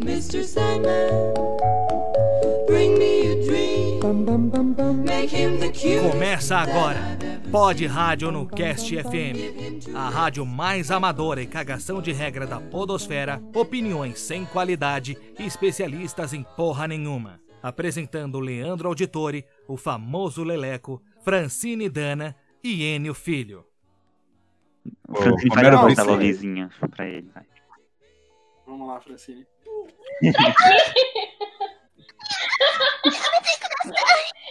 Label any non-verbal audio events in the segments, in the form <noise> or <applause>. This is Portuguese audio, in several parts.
Mr. Sandman, bring me a dream. Make him the cutest Começa agora. Pod Rádio no Cast FM. A rádio mais amadora e cagação de regra da podosfera. Opiniões sem qualidade e especialistas em porra nenhuma. Apresentando Leandro Auditori, o famoso Leleco, Francine Dana e Enio Filho. O Francine como faz era a pra ele. vai. Vamos lá, Francine. <laughs>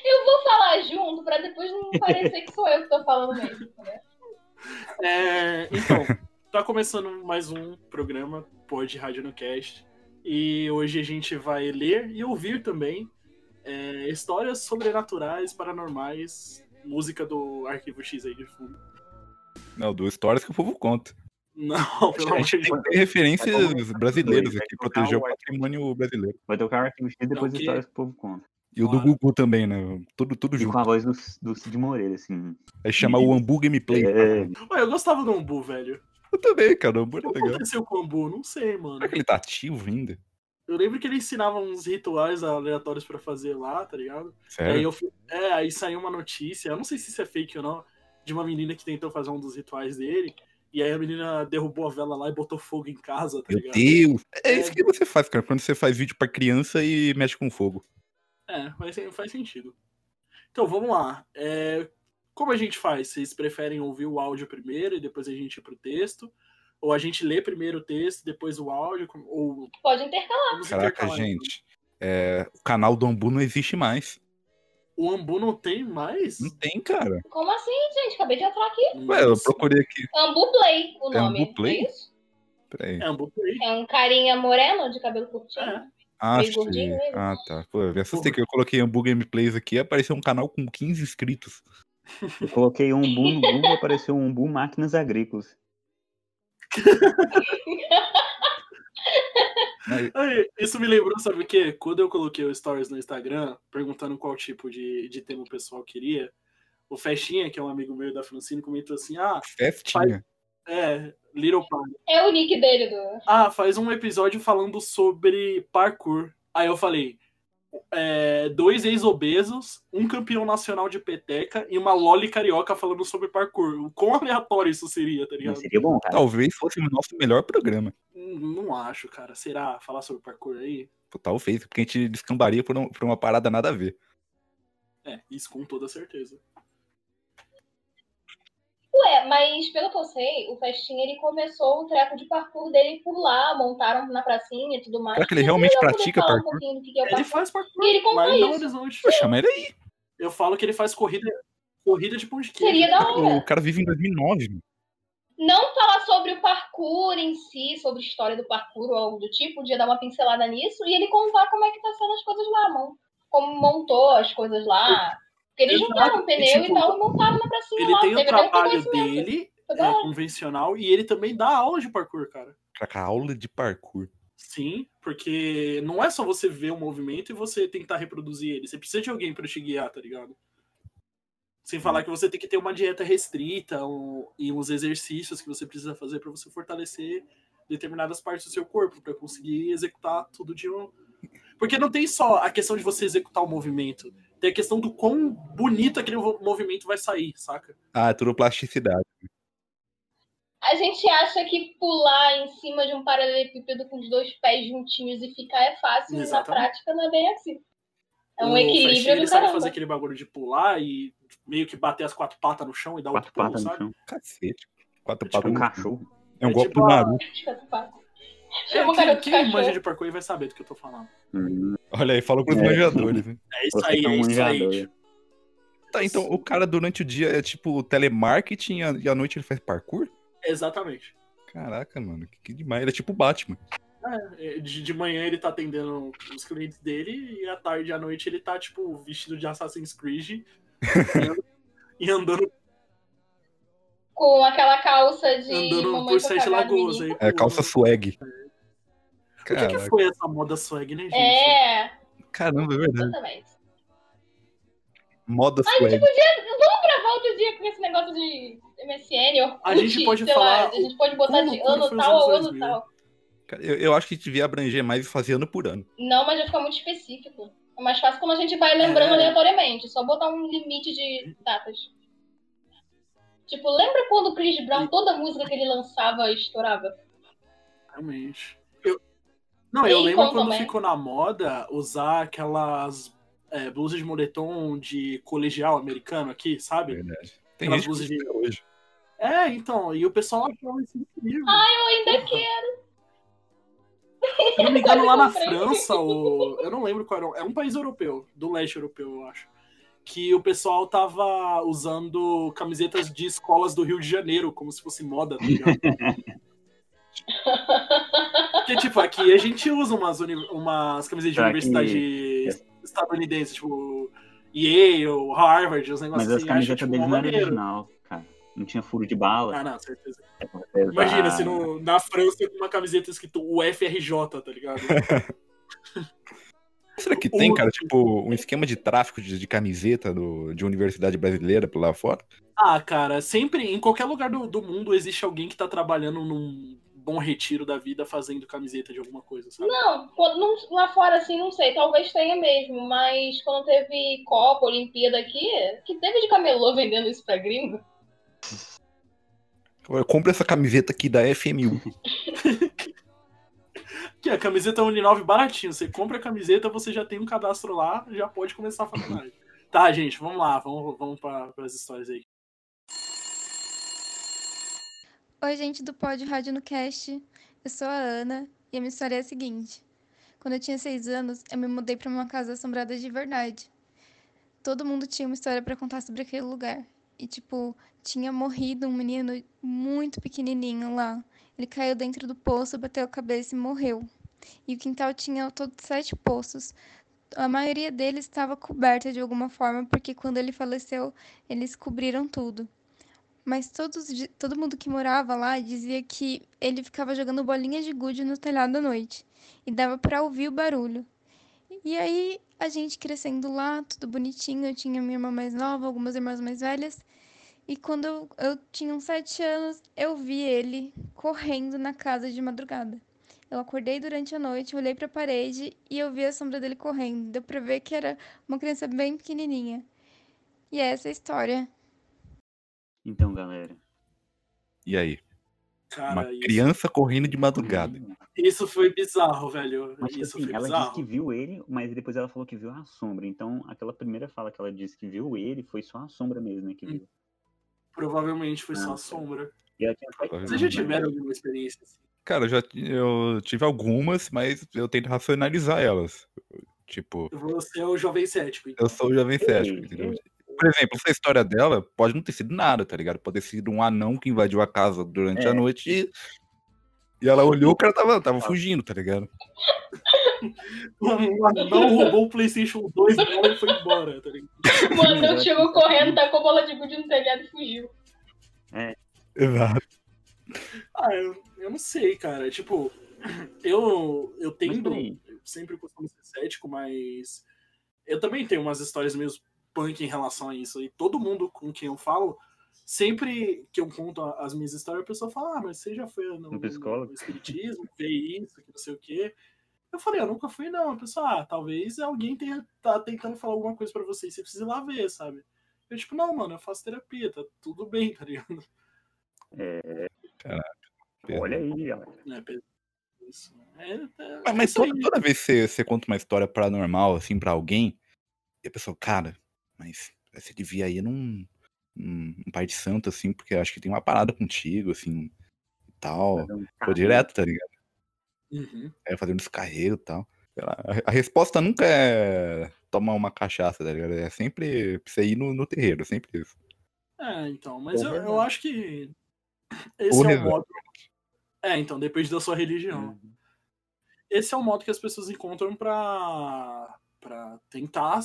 Eu vou falar junto pra depois não parecer que sou eu que tô falando mesmo. né? É, então, tá começando mais um programa Pod Rádio no Cast. E hoje a gente vai ler e ouvir também é, histórias sobrenaturais, paranormais, música do Arquivo X aí de fundo. Não, duas histórias que o povo conta. Não, <laughs> pelo A amor gente de tem Deus. que referências brasileiras aqui, proteger o patrimônio brasileiro. Vai tocar o arquivo X e depois É o quê? histórias que o povo conta. E o do. Gugu também, né? Tudo, tudo E com junto. a voz do, do Cid Moreira, assim. Aí chama o Ambu Gameplay. É, Ué, eu gostava do Ambu, velho. Eu também, cara. O Ambu era O que legal. aconteceu com o Ambu? Não sei, mano. Será que ele tá ativo ainda? Eu lembro que ele ensinava uns rituais aleatórios pra fazer lá, tá ligado? Aí Sério? eu fui- é, aí saiu uma notícia, eu não sei se isso é fake ou não, de uma menina que tentou fazer um dos rituais dele. E aí a menina derrubou a vela lá e botou fogo em casa, tá Meu ligado? Deus! É É. isso que você faz, cara. Quando você faz vídeo pra criança e mexe com fogo. É, faz, faz sentido. Então vamos lá. É, como a gente faz? Vocês preferem ouvir o áudio primeiro e depois a gente ir pro texto? Ou a gente lê primeiro o texto, depois o áudio? Ou Pode intercalar. vamos Caraca, intercalar, então? gente. é, o canal do Ambu não existe mais. O Ambu não tem mais? Não tem, cara. Como assim, gente? Acabei de entrar aqui. Ué, eu procurei aqui. Ambu Play, o É nome. Ambu Play? É isso? Peraí. É Ambu Play. É um carinha moreno de cabelo curtinho. É. Ah, gordinho. Ah, tá. Pô, eu me assustei que eu coloquei Ambu Gameplays aqui e apareceu um canal com 15 inscritos. <laughs> eu coloquei um umbu no Google e apareceu um umbu máquinas agrícolas. <laughs> Isso me lembrou, sabe o quê? Quando eu coloquei o Stories no Instagram, perguntando qual tipo de, de tema o pessoal queria, o Festinha, que é um amigo meu da Francine, comentou assim: Ah, Festinha. é, Little Party. É o nick dele do. Ah, faz um episódio falando sobre parkour. Aí eu falei: é, dois ex-obesos, um campeão nacional de peteca e uma loli carioca falando sobre parkour. O quão aleatório isso seria, tá Não ligado? seria bom, cara. Talvez fosse o nosso melhor programa. Hum, Não acho, cara. Será falar sobre parkour aí? Pô, Talvez, porque a gente descambaria por, um- por uma parada nada a ver. É, isso com toda certeza. Ué, mas pelo que eu sei, o Festinha ele começou o treco de parkour dele por lá, montaram na pracinha e tudo mais. Será que ele realmente pratica parkour? Um que que é o Ele parkour. faz parkour E ele conta lá isso. Horizonte. Pô, chama ele aí. Eu falo que ele faz corrida, corrida de pão de queijo. Seria da hora. O cara vive em 2009. mano. Não falar sobre o parkour em si, sobre a história do parkour ou algo do tipo, podia dar uma pincelada nisso e ele contar como é que tá sendo as coisas lá, mano. Como montou as coisas lá. Porque eles Exato, juntaram um e, pneu tipo, e tal e montaram na pracinha Ele lá. tem o trabalho dele, é, convencional, e ele também dá aula de parkour, cara. Caraca, aula de parkour. Sim, porque não é só você ver o movimento e você tentar reproduzir ele. Você precisa de alguém pra te guiar, tá ligado? Sem falar que você tem que ter uma dieta restrita um- e uns exercícios que você precisa fazer pra você fortalecer determinadas partes do seu corpo pra conseguir executar tudo de um. Porque não tem só a questão de você executar o movimento, tem a questão do quão bonito aquele movimento vai sair, saca? Ah, é tudo plasticidade. A gente acha que pular em cima de um paralelepípedo com os dois pés juntinhos e ficar é fácil, e na prática não é bem assim. É um O equilíbrio Festinha, do ele sabe fazer aquele bagulho de pular e meio que bater as quatro patas no chão e dar Quatro outro pulo, patas no sabe? chão. Cacete. Quatro Tipo patas Um no- cachorro. É um É golpe tipo do Naruto. É, Chama o quem, quem manja de parkour vai saber do que eu tô falando. Hum, Olha aí, falou pros É. manjadores. né? É isso aí, é é um isso aí. Tá, então o cara durante o dia é tipo telemarketing e à- e noite ele faz parkour? Exatamente. Caraca, mano, que, que demais. Ele é tipo o Batman. É, de, de manhã ele tá atendendo os clientes dele e à tarde e à noite ele tá, tipo, vestido de Assassin's Creed <laughs> e andando- e Com aquela calça de andando por Sete Lagoas aí. É calça swag. O que, que foi essa moda swag, né, gente? É, Caramba, é verdade. exatamente. Moda A gente swag. podia. Vamos gravar outro dia com esse negócio de MSN, Orkut, A gente pode falar lá, a gente pode botar de ano tal anos ano 2000. tal. Cara, Eu, eu acho que devia abranger mais e fazer ano por ano. Não, mas vai ficar muito específico. É mais fácil quando a gente vai lembrando É. aleatoriamente. Só botar um limite de datas. Tipo, lembra quando o Chris Brown, toda música que ele lançava estourava? Realmente. Não, eu lembro quando também. ficou na moda usar aquelas é, blusas de moletom de colegial americano aqui, sabe? Verdade. Tem Aquelas blusas de- hoje. É, então, e o pessoal achava isso incrível. Eu ainda quero. Se não me engano, lá na. <laughs> França, o... eu não lembro qual era. É um país europeu, do leste europeu, eu acho. Que o pessoal tava usando camisetas de escolas do Rio de Janeiro, como se fosse moda, tá ligado? <laughs> Porque, tipo, aqui a gente usa umas, uni- umas camisetas de universidade estadunidense, tipo Yale, Harvard, uns negócios Mas as assim. camisetas acho, tipo, deles não eram original, cara. Não tinha furo de bala. Ah, não, certeza. Pesado. Imagina se no, na França com uma camiseta escrito UFRJ, tá ligado? <laughs> Será que tem, cara, tipo, um esquema de tráfico de, de camiseta do, de universidade brasileira por lá fora? Ah, cara, sempre, em qualquer lugar do, do mundo, existe alguém que tá trabalhando num bom retiro da vida fazendo camiseta de alguma coisa, sabe? Não, quando- não- lá fora assim, não sei, talvez tenha mesmo, mas quando teve Copa, Olimpíada aqui, que teve de camelô <laughs> vendendo isso pra gringo? Eu compro essa camiseta aqui da FMU. <laughs> Que a camiseta Uninove baratinho. Você compra a camiseta, você já tem um cadastro lá, já pode começar a faculdade. tá, gente, vamos lá, vamos, vamos para as histórias aí. Oi, gente do Pod Rádio no Cast. Eu sou a Ana e a minha história é a seguinte. Quando eu tinha seis anos, eu me mudei para uma casa assombrada de verdade. Todo mundo tinha uma história para contar sobre aquele lugar. E, tipo, tinha morrido um menino muito pequenininho lá. Ele caiu dentro do poço, bateu a cabeça e morreu. E o quintal tinha ao todo sete poços. A maioria deles estava coberta de alguma forma, porque quando ele faleceu, eles cobriram tudo. Mas todos, todo mundo que morava lá dizia que ele ficava jogando bolinhas de gude no telhado à noite. E dava pra ouvir o barulho. E aí, a gente crescendo lá, tudo bonitinho. Eu tinha minha irmã mais nova, algumas irmãs mais velhas. E quando eu, eu tinha uns sete anos, eu vi ele correndo na casa de madrugada. Eu acordei durante a noite, olhei pra parede e eu vi a sombra dele correndo. Deu pra ver que era uma criança bem pequenininha. E é essa a história. Então, galera. E aí? Cara, Uma isso, criança correndo de madrugada. isso foi bizarro, velho. Mas, tipo isso assim, foi ela bizarro. disse que viu ele, mas depois ela falou que viu a sombra. Então, aquela primeira fala que ela disse que viu ele foi só a sombra mesmo, né? Que Hum. viu. Provavelmente foi só Ah, sombra. E ela tinha sete Vocês já tiveram alguma experiência assim? Cara, eu já eu tive algumas, mas eu tento racionalizar elas. Tipo, Você é o jovem cético, então. eu sou o jovem cético, entendeu? Por exemplo, essa história dela pode não ter sido nada, tá ligado? Pode ter sido um anão que invadiu a casa durante É. a noite e, e ela olhou, o cara tava, tava fugindo, tá ligado? O <laughs> anão roubou o PlayStation 2 dela e foi embora, tá ligado? O anão chegou correndo, tacou bola de gude no telhado e fugiu. Exato. Ah, eu, eu não sei, cara. Tipo, eu, eu tendo. Eu sempre costumo ser cético, mas. Eu também tenho umas histórias meio punk em relação a isso. E todo mundo com quem eu falo, sempre que eu conto as minhas histórias, a pessoa fala: Ah, mas você já foi no, Um psicólogo? no espiritismo, vê isso, que não sei o quê. Eu falei, eu nunca fui, não. A pessoa, ah, talvez alguém tenha tá tentando falar alguma coisa pra você e você precisa ir lá ver, sabe? Eu, tipo, não, mano, eu faço terapia, tá tudo bem, tá ligado? Olha aí, galera. É, isso. É, é, Mas, é mas isso toda, toda vez que você, você conta uma história paranormal, assim, pra alguém, e a pessoa, cara, mas você devia ir num, num, num pai de santo, assim, porque eu acho que tem uma parada contigo, assim, e tal. Fazer um Tô carro. direto, tá ligado? Uhum. É, fazendo esse carreiro e tal. Sei lá, A, resposta nunca é tomar uma cachaça, tá ligado? É sempre pra você ir no, no terreiro, sempre isso. É, então, mas Ou eu, eu acho que esse Ou é o modo. É, então, depende da sua religião. Uhum. Esse é o modo que as pessoas encontram pra, para tentar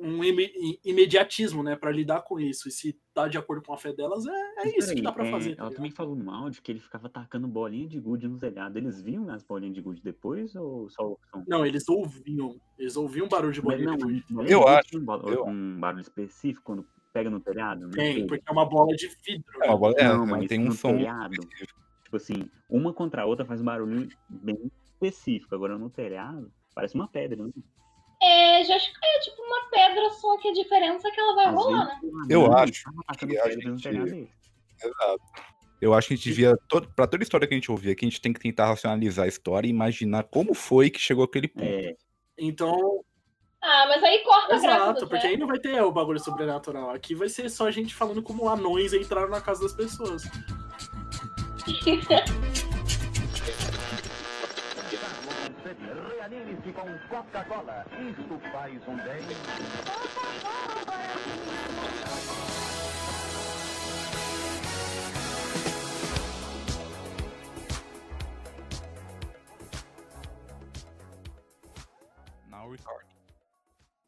um ime- imediatismo, né, para lidar com isso. E se tá de acordo com a fé delas, é, é isso que peraí, dá para é, fazer. tá ela ligado? também falou no áudio que ele ficava tacando bolinha de gude no telhado. Eles viam as bolinhas de gude depois ou só o som? Não, eles ouviam. Eles ouviam barulho de bolinha não, de gude. Eu acho, Um, eu- um barulho específico quando pega no telhado? Tem, porque é uma bola de vidro. É, uma bola- é, Não, mas tem um som. telhado. Tipo assim, uma contra a outra faz um barulho bem específico. Agora no telhado, parece uma pedra, né? É, já é tipo uma pedra, só que a diferença é que ela vai Às rolar, né? Eu acho que a gente- dele. Exato. Eu acho que a gente devia, todo, pra toda história que a gente ouvir aqui, a gente tem que tentar racionalizar a história e imaginar como foi que chegou aquele ponto. É, Então, Ah, mas aí corta a graça exato, porque aí não vai ter o bagulho sobrenatural. Aqui vai ser só a gente falando como anões entraram na casa das pessoas. <laughs> Reanime-se com Coca-Cola. Isto faz um bem. Now record.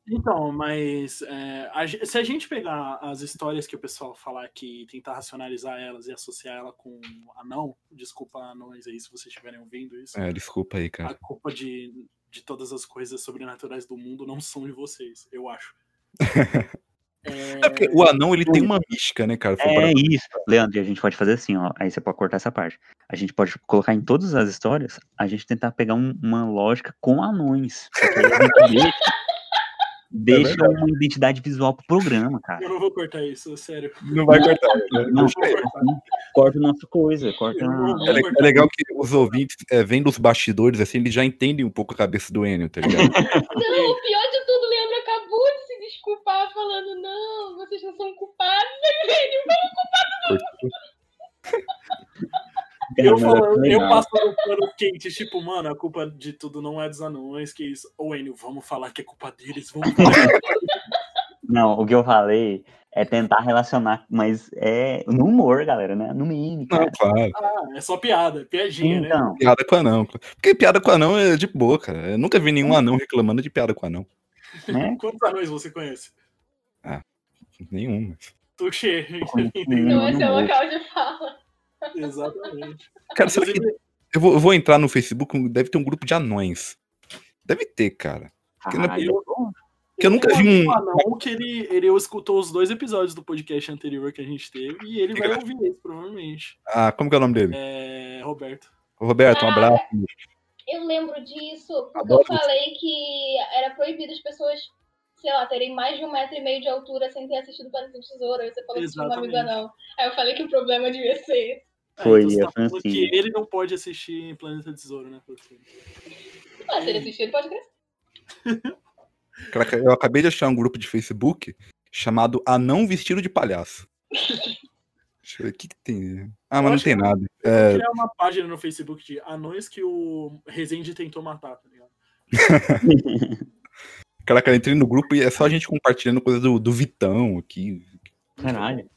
Então, mas é, a se a gente pegar as histórias que o pessoal falar aqui e tentar racionalizar elas e associar ela com anão, desculpa anões aí se vocês estiverem ouvindo isso, É, desculpa aí, a cara. culpa de, de todas as coisas sobrenaturais do mundo não são de vocês, eu acho. <laughs> É porque o anão, ele tem uma mística, né, cara? É isso. Leandro, e a gente pode fazer assim, ó. Aí você pode cortar essa parte. A gente pode colocar em todas as histórias, a gente tentar pegar um- uma lógica com anões. Porque a <laughs> deixa, deixa uma identidade visual pro programa, cara. Eu não vou cortar isso, sério. Não vai cortar. né? Não, vou cortar. assim, corta nossa coisa, corta. Não É, é legal que os ouvintes, é, vendo os bastidores, assim, eles já entendem um pouco a cabeça do Enio, tá ligado? <laughs> Não, o pior de tudo, o Leandro acabou de se desculpar falando, não, vocês não são culpados. Eu, Mas falo, é eu legal. passo no pano quente, tipo, mano, a culpa de tudo não é dos anões, que isso. Ô, Enio, vamos falar que é culpa deles, vamos falar. Não, o que eu falei é tentar relacionar, mas é no humor, galera, né? No meme, Não, claro. ah, é só piada, é piadinha, né? Então, Piada com anão. Porque piada com anão é de boa, cara. Eu nunca vi nenhum anão reclamando de piada com anão. né? Quantos anões você conhece? Nenhum. mas- Tuxê. Não, esse é o local de fala. <laughs> Exatamente. Cara, será que eu vou, eu vou entrar no Facebook, deve ter um grupo de anões. Deve ter, cara. Que não é caralho, Que eu nunca vi um um- anão que ele, ele escutou os dois episódios do podcast anterior que a gente teve e ele vai ouvir esse, provavelmente. Ah, como que é o nome dele? É, Roberto. Roberto, um Ah, abraço. Eu lembro disso, porque Adoro eu falei que era proibido as pessoas, sei lá, terem mais de um metro e meio de altura sem ter assistido Planeta do Tesouro. Aí você falou que tinha uma amiga Exatamente. não. Aí eu falei que o problema devia ser esse. Foi, então você a tá Francine. que ele não pode assistir Planeta Tesouro, né? Francine? Ah, se ele assistir, ele pode crescer. <laughs> Caraca, eu acabei de achar um grupo de Facebook chamado Anão Vestido de Palhaço. Deixa eu ver, o que, que tem? Ah, mas não acho tem que- nada. Eu É, vou criar uma página no Facebook de anões que o Rezende tentou matar, tá ligado? <laughs> caraca, eu entrei no grupo e é só a gente compartilhando coisa do, do Vitão aqui. Caralho.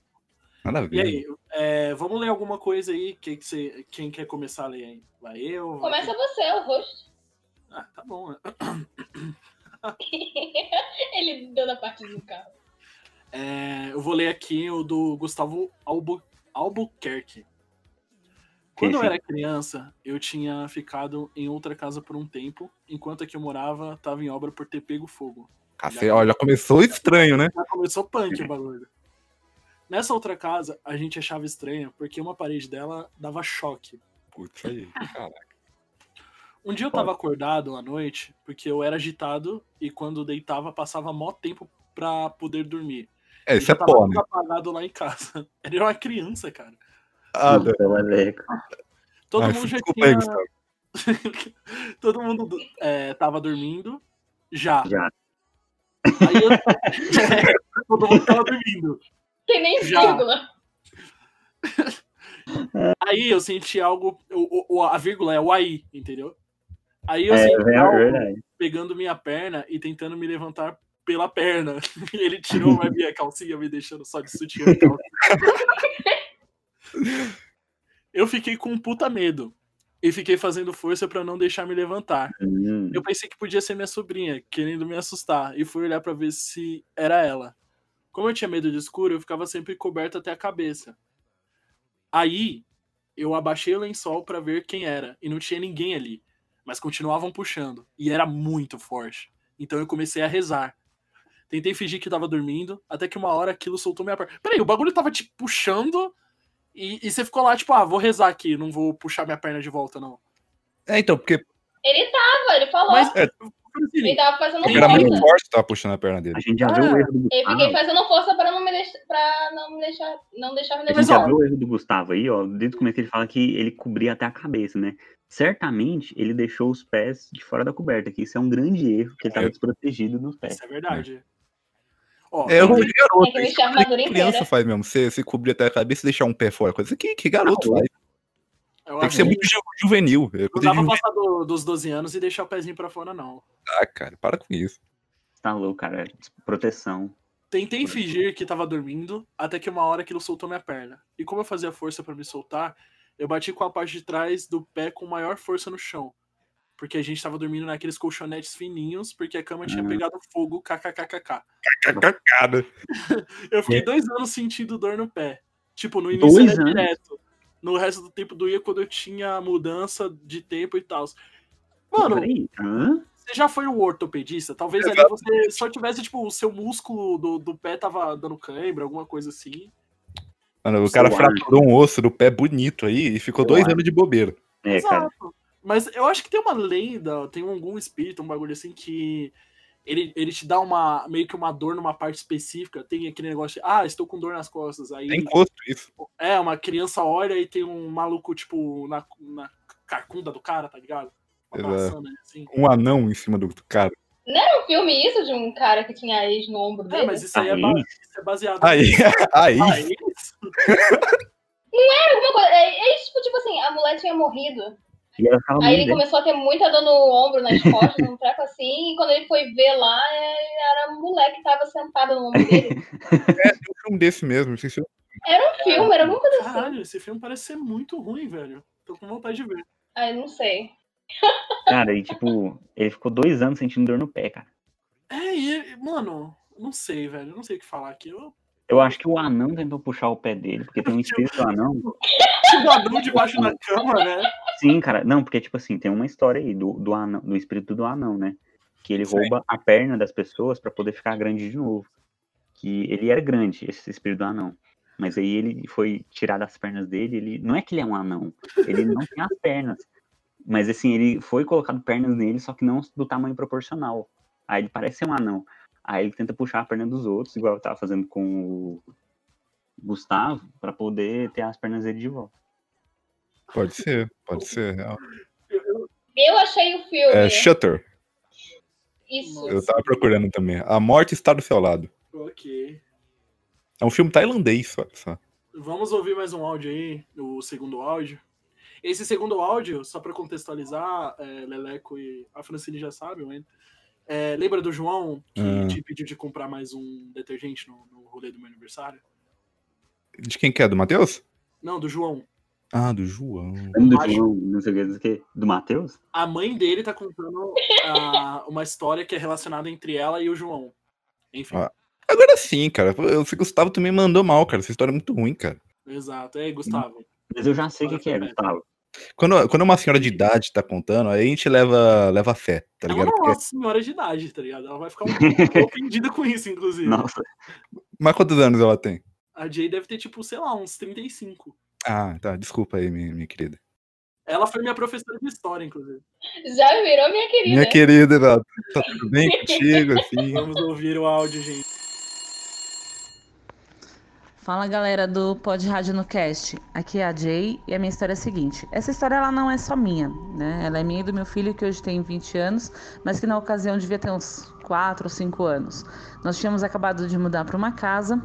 Nada a E aí, é, vamos ler alguma coisa aí? Que que você, quem quer começar a ler aí? Vai eu? vai Começa tu? você, o rosto. Ah, tá bom. né? <laughs> ele deu na parte do carro. É, eu vou ler aqui o do Gustavo Albu Albuquerque. Quando eu sim. era criança, eu tinha ficado em outra casa por um tempo, enquanto a que eu morava estava em obra por ter pego fogo. Cacete, ó, já começou estranho, né? Já começou punk o bagulho. Nessa outra casa, a gente achava estranha porque uma parede dela dava choque. Putz, aí, caraca. Um dia eu tava acordado à noite porque eu era agitado e quando deitava passava mó tempo pra poder dormir. É, isso é tava pó, tudo né? apagado lá em casa. Ele <laughs> era uma criança, cara. Ah, Puta, moleque. Todo ah, mundo já tinha. <laughs> Todo mundo é, tava dormindo. Já. Já. Aí eu... <laughs> Todo mundo tava dormindo. Tem nem Já. vírgula. <laughs> Aí eu senti algo. O, o- a vírgula é o aí, entendeu? Aí eu É, senti é algo verdade. pegando minha perna e tentando me levantar pela perna. <laughs> Ele tirou a minha calcinha, me deixando só de sutiã e. Eu fiquei com um puta medo. E fiquei fazendo força pra não deixar me levantar. Hum. Eu pensei que podia ser minha sobrinha, querendo me assustar, e fui olhar pra ver se era ela. Como eu tinha medo de escuro, eu ficava sempre coberto até a cabeça. Aí, eu abaixei o lençol pra ver quem era, e não tinha ninguém ali, mas continuavam puxando, e era muito forte. Então eu comecei a rezar. Tentei fingir que tava dormindo, até que uma hora aquilo soltou minha perna. Peraí, o bagulho tava te puxando, e, e você ficou lá, tipo, ah, vou rezar aqui, não vou puxar minha perna de volta, não. É, então, porque Ele tava, ele falou. Mas, É. Ele tava fazendo Porque era muito força. forte que tava puxando a perna dele. A gente já Ah, viu o erro do Eu Gustavo. fiquei fazendo força pra não me deixar, pra não me deixar, não deixar me A gente já ó, viu o erro do Gustavo aí, ó. Desde o começo ele fala que ele cobria até a cabeça, né? Certamente ele deixou os pés de fora da coberta, que isso é um grande erro, que ele estava É. desprotegido dos pés. Isso é verdade. Ó, É de garoto. É que criança inteira. faz mesmo. Você, você cobrir até a cabeça e deixar um pé fora. Coisa que, que garoto Ah, faz. Eu Tem que ser muito ju- juvenil. É Não pra juvenil. passar do- dos 12 anos e deixar o pezinho pra fora, não. Ah, cara, para com isso. Tá louco, cara. Proteção. Tentei fingir que tava dormindo, até que uma hora aquilo soltou minha perna. E como eu fazia força pra me soltar, eu bati com a parte de trás do pé com maior força no chão. Porque a gente tava dormindo naqueles colchonetes fininhos, porque a cama tinha Ah. pegado fogo, kkkk. Cagada. <laughs> Eu É. fiquei dois anos sentindo dor no pé. Tipo, no início Dois era anos? direto. No resto do tempo doía quando eu tinha mudança de tempo e tal. Mano. Hã? Você já foi um ortopedista? Talvez ali você só tivesse, tipo, o seu músculo do, do pé tava dando cãibra, alguma coisa assim. Mano, o cara fraturou um osso do pé bonito aí e ficou dois Suave. anos de bobeira. É, cara. Exato. Mas eu acho que tem uma lenda, tem algum espírito, um bagulho assim, que ele, ele te dá uma meio que uma dor numa parte específica. Tem aquele negócio de, ah, estou com dor nas costas. Aí Tem encosto isso. é, uma criança olha e tem um maluco, tipo, na, na carcunda do cara, tá ligado? Ele, assim. Um anão em cima do cara. Tem um filme isso de um cara que tinha ex no ombro É, dele? mas isso aí é, Aí. isso é baseado. Aí, <laughs> aí. Ah, isso? Alguma coisa- É, é isso, tipo, tipo assim, a mulher tinha morrido. E Aí ele começou a ter muita dor no ombro, nas costas, um treco assim, e quando ele foi ver lá, é, era a mulher que tava sentada no ombro dele. <laughs> Tem um filme desse mesmo. não sei se eu- Era um filme, era alguma coisa assim. Caralho, esse filme parece ser muito ruim, velho. Tô com vontade de ver. Ai, não sei. Cara, e tipo, ele ficou dois anos sentindo dor no pé, cara. É, e, mano, não sei, velho. Não sei o que falar aqui. Eu Eu acho que o anão tentou puxar o pé dele, porque tem um espírito anão. <laughs> um anão debaixo da cama, né? Sim, cara. Não, porque, tipo assim, tem uma história aí do, do, anão, do espírito do anão, né? Que ele Sim. rouba a perna das pessoas pra poder ficar grande de novo. Que ele era grande, esse espírito do anão. Mas aí ele foi tirar das pernas dele, ele. Não é que ele é um anão, ele não tem as pernas. Mas assim, ele foi colocado pernas nele, só que não do tamanho proporcional. Aí ele parece ser um anão. Aí ele tenta puxar a perna dos outros, igual eu tava fazendo com o Gustavo, pra poder ter as pernas dele de volta. Pode ser, pode ser. real. Eu achei o filme. É Shutter. Isso. Eu tava procurando também. A morte está do seu lado. Ok. É um filme tailandês, só. só. Vamos ouvir mais um áudio aí, o segundo áudio. Esse segundo áudio, só pra contextualizar, é, Leleco e a Francine já sabem, né? É, lembra do João que Ah. te pediu de comprar mais um detergente no, no rolê do meu aniversário? De quem que é? Do Matheus? Não, do João. Ah, do João. Do João, não sei o que, não sei o que, do Matheus? A mãe dele tá contando ah, uma história que é relacionada entre ela e o João. Enfim, Ah. Agora sim, cara. Esse Gustavo também mandou mal, cara. Essa história é muito ruim, cara. exato. É, Gustavo. Mas eu já sei o que, que é, Gustavo. Quando, quando uma senhora de idade tá contando, aí a gente leva, leva fé, tá Ela ligado? não é Porque- uma senhora de idade, tá ligado? Ela vai ficar um pouco <laughs> ofendida com isso, inclusive. Nossa, Mas quantos anos ela tem? A Jay deve ter, tipo, sei lá, uns 35. Ah, tá. Desculpa aí, minha, minha querida. Ela foi minha professora de história, inclusive. Já virou minha querida. Minha querida, tá, tá tudo bem contigo, <laughs> assim? Vamos ouvir o áudio, gente. Fala galera do Pod Rádio no Cast, aqui é a Jay e a minha história é a seguinte: essa história ela não é só minha, né? Ela é minha e do meu filho que hoje tem 20 anos, mas que na ocasião devia ter uns 4 ou 5 anos. Nós tínhamos acabado de mudar para uma casa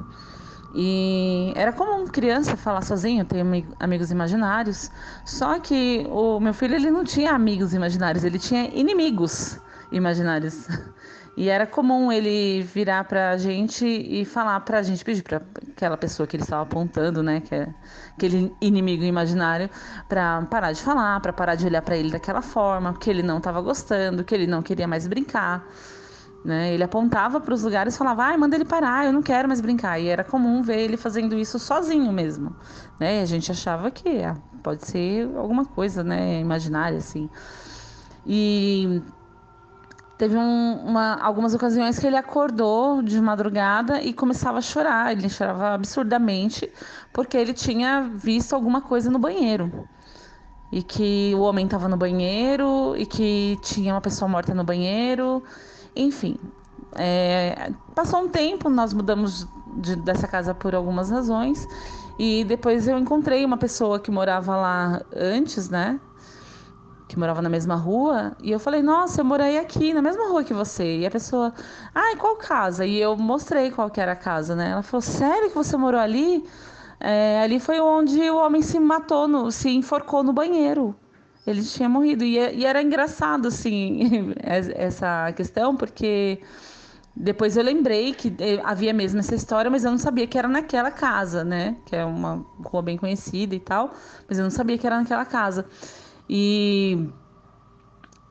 e era comum criança falar sozinho, ter ami- amigos imaginários, só que o meu filho ele não tinha amigos imaginários, ele tinha inimigos imaginários. <laughs> E era comum ele virar pra gente e falar pra gente, pedir pra aquela pessoa que ele estava apontando, né, que é aquele inimigo imaginário, pra parar de falar, pra parar de olhar pra ele daquela forma, que ele não estava gostando, que ele não queria mais brincar. Né? Ele apontava para os lugares e falava, ai, manda ele parar, eu não quero mais brincar. E era comum ver ele fazendo isso sozinho mesmo. Né? E a gente achava que ah, pode ser alguma coisa né, imaginária, assim. E teve um, uma, algumas ocasiões que ele acordou de madrugada e começava a chorar. Ele chorava absurdamente porque ele tinha visto alguma coisa no banheiro. E que o homem estava no banheiro e que tinha uma pessoa morta no banheiro. Enfim, é, passou um tempo, nós mudamos de, dessa casa por algumas razões. E depois eu encontrei uma pessoa que morava lá antes, né? Que morava na mesma rua. E eu falei, nossa, eu morei aqui, na mesma rua que você. E a pessoa, ai, ah, qual casa? E eu mostrei qual que era a casa, né? Ela falou, sério que você morou ali? É, ali foi onde o homem se matou, no, se enforcou no banheiro. Ele tinha morrido. E, e era engraçado, assim, <laughs> essa questão, porque depois eu lembrei que eh, havia mesmo essa história, mas eu não sabia que era naquela casa, né? Que é uma rua bem conhecida e tal, mas eu não sabia que era naquela casa. E,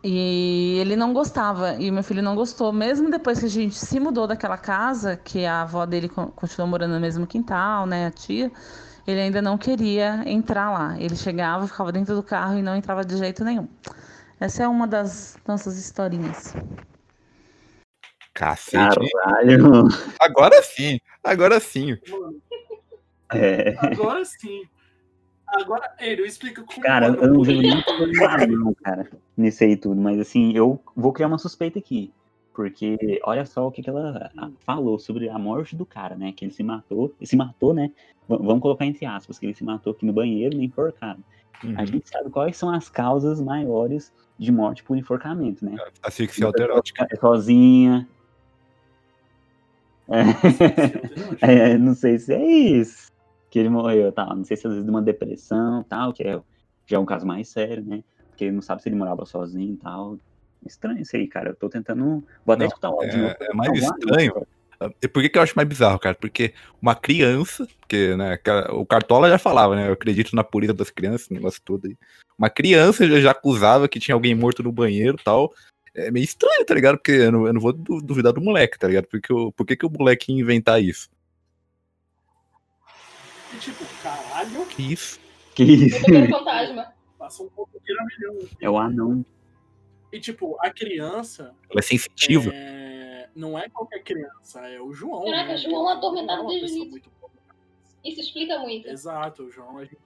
e ele não gostava, e meu filho não gostou, mesmo depois que a gente se mudou daquela casa, que a avó dele continuou morando no mesmo quintal, né? A tia ele ainda não queria entrar lá. Ele chegava, ficava dentro do carro e não entrava de jeito nenhum. Essa é uma das nossas historinhas. Cacete. Caralho. Agora sim, agora sim. É. Agora sim. Agora, ele explica como. Cara, eu não vejo nem não, cara, nisso aí tudo, mas assim, eu vou criar uma suspeita aqui. Porque olha só o que, que ela falou sobre a morte do cara, né? Que ele se matou, ele se matou, né? V vamos colocar entre aspas, que ele se matou aqui no banheiro, nem enforcado. Uhum. A gente sabe quais são as causas maiores de morte por enforcamento, né? Asfixia autoerótica. É sozinha. É, <laughs> é, não sei se é isso que ele morreu, tal. Não sei se às vezes de uma depressão, tal, que é, já é um caso mais sério, né? Porque ele não sabe se ele morava sozinho, tal. Estranho isso aí, cara. Eu tô tentando. Vou até escutar o áudio. É, é mais estranho. E por que, que eu acho mais bizarro, cara? Porque uma criança, porque né, o Cartola já falava, né? Eu acredito na pureza das crianças, negócio todo aí. Uma criança já, já acusava que tinha alguém morto no banheiro e tal. É meio estranho, tá ligado? Porque eu não, eu não vou duvidar do moleque, tá ligado? Porque eu, por que, que o moleque ia inventar isso? E tipo, caralho. Que isso? Que isso? fantasma. Passou um pouco de milhão. É o anão. E, tipo, a criança. Ela é sensitiva. É... Não é qualquer criança, é o João. Caraca, né? o João é atormentado Não desde o início. Isso explica muito. Exato, o João, a gente,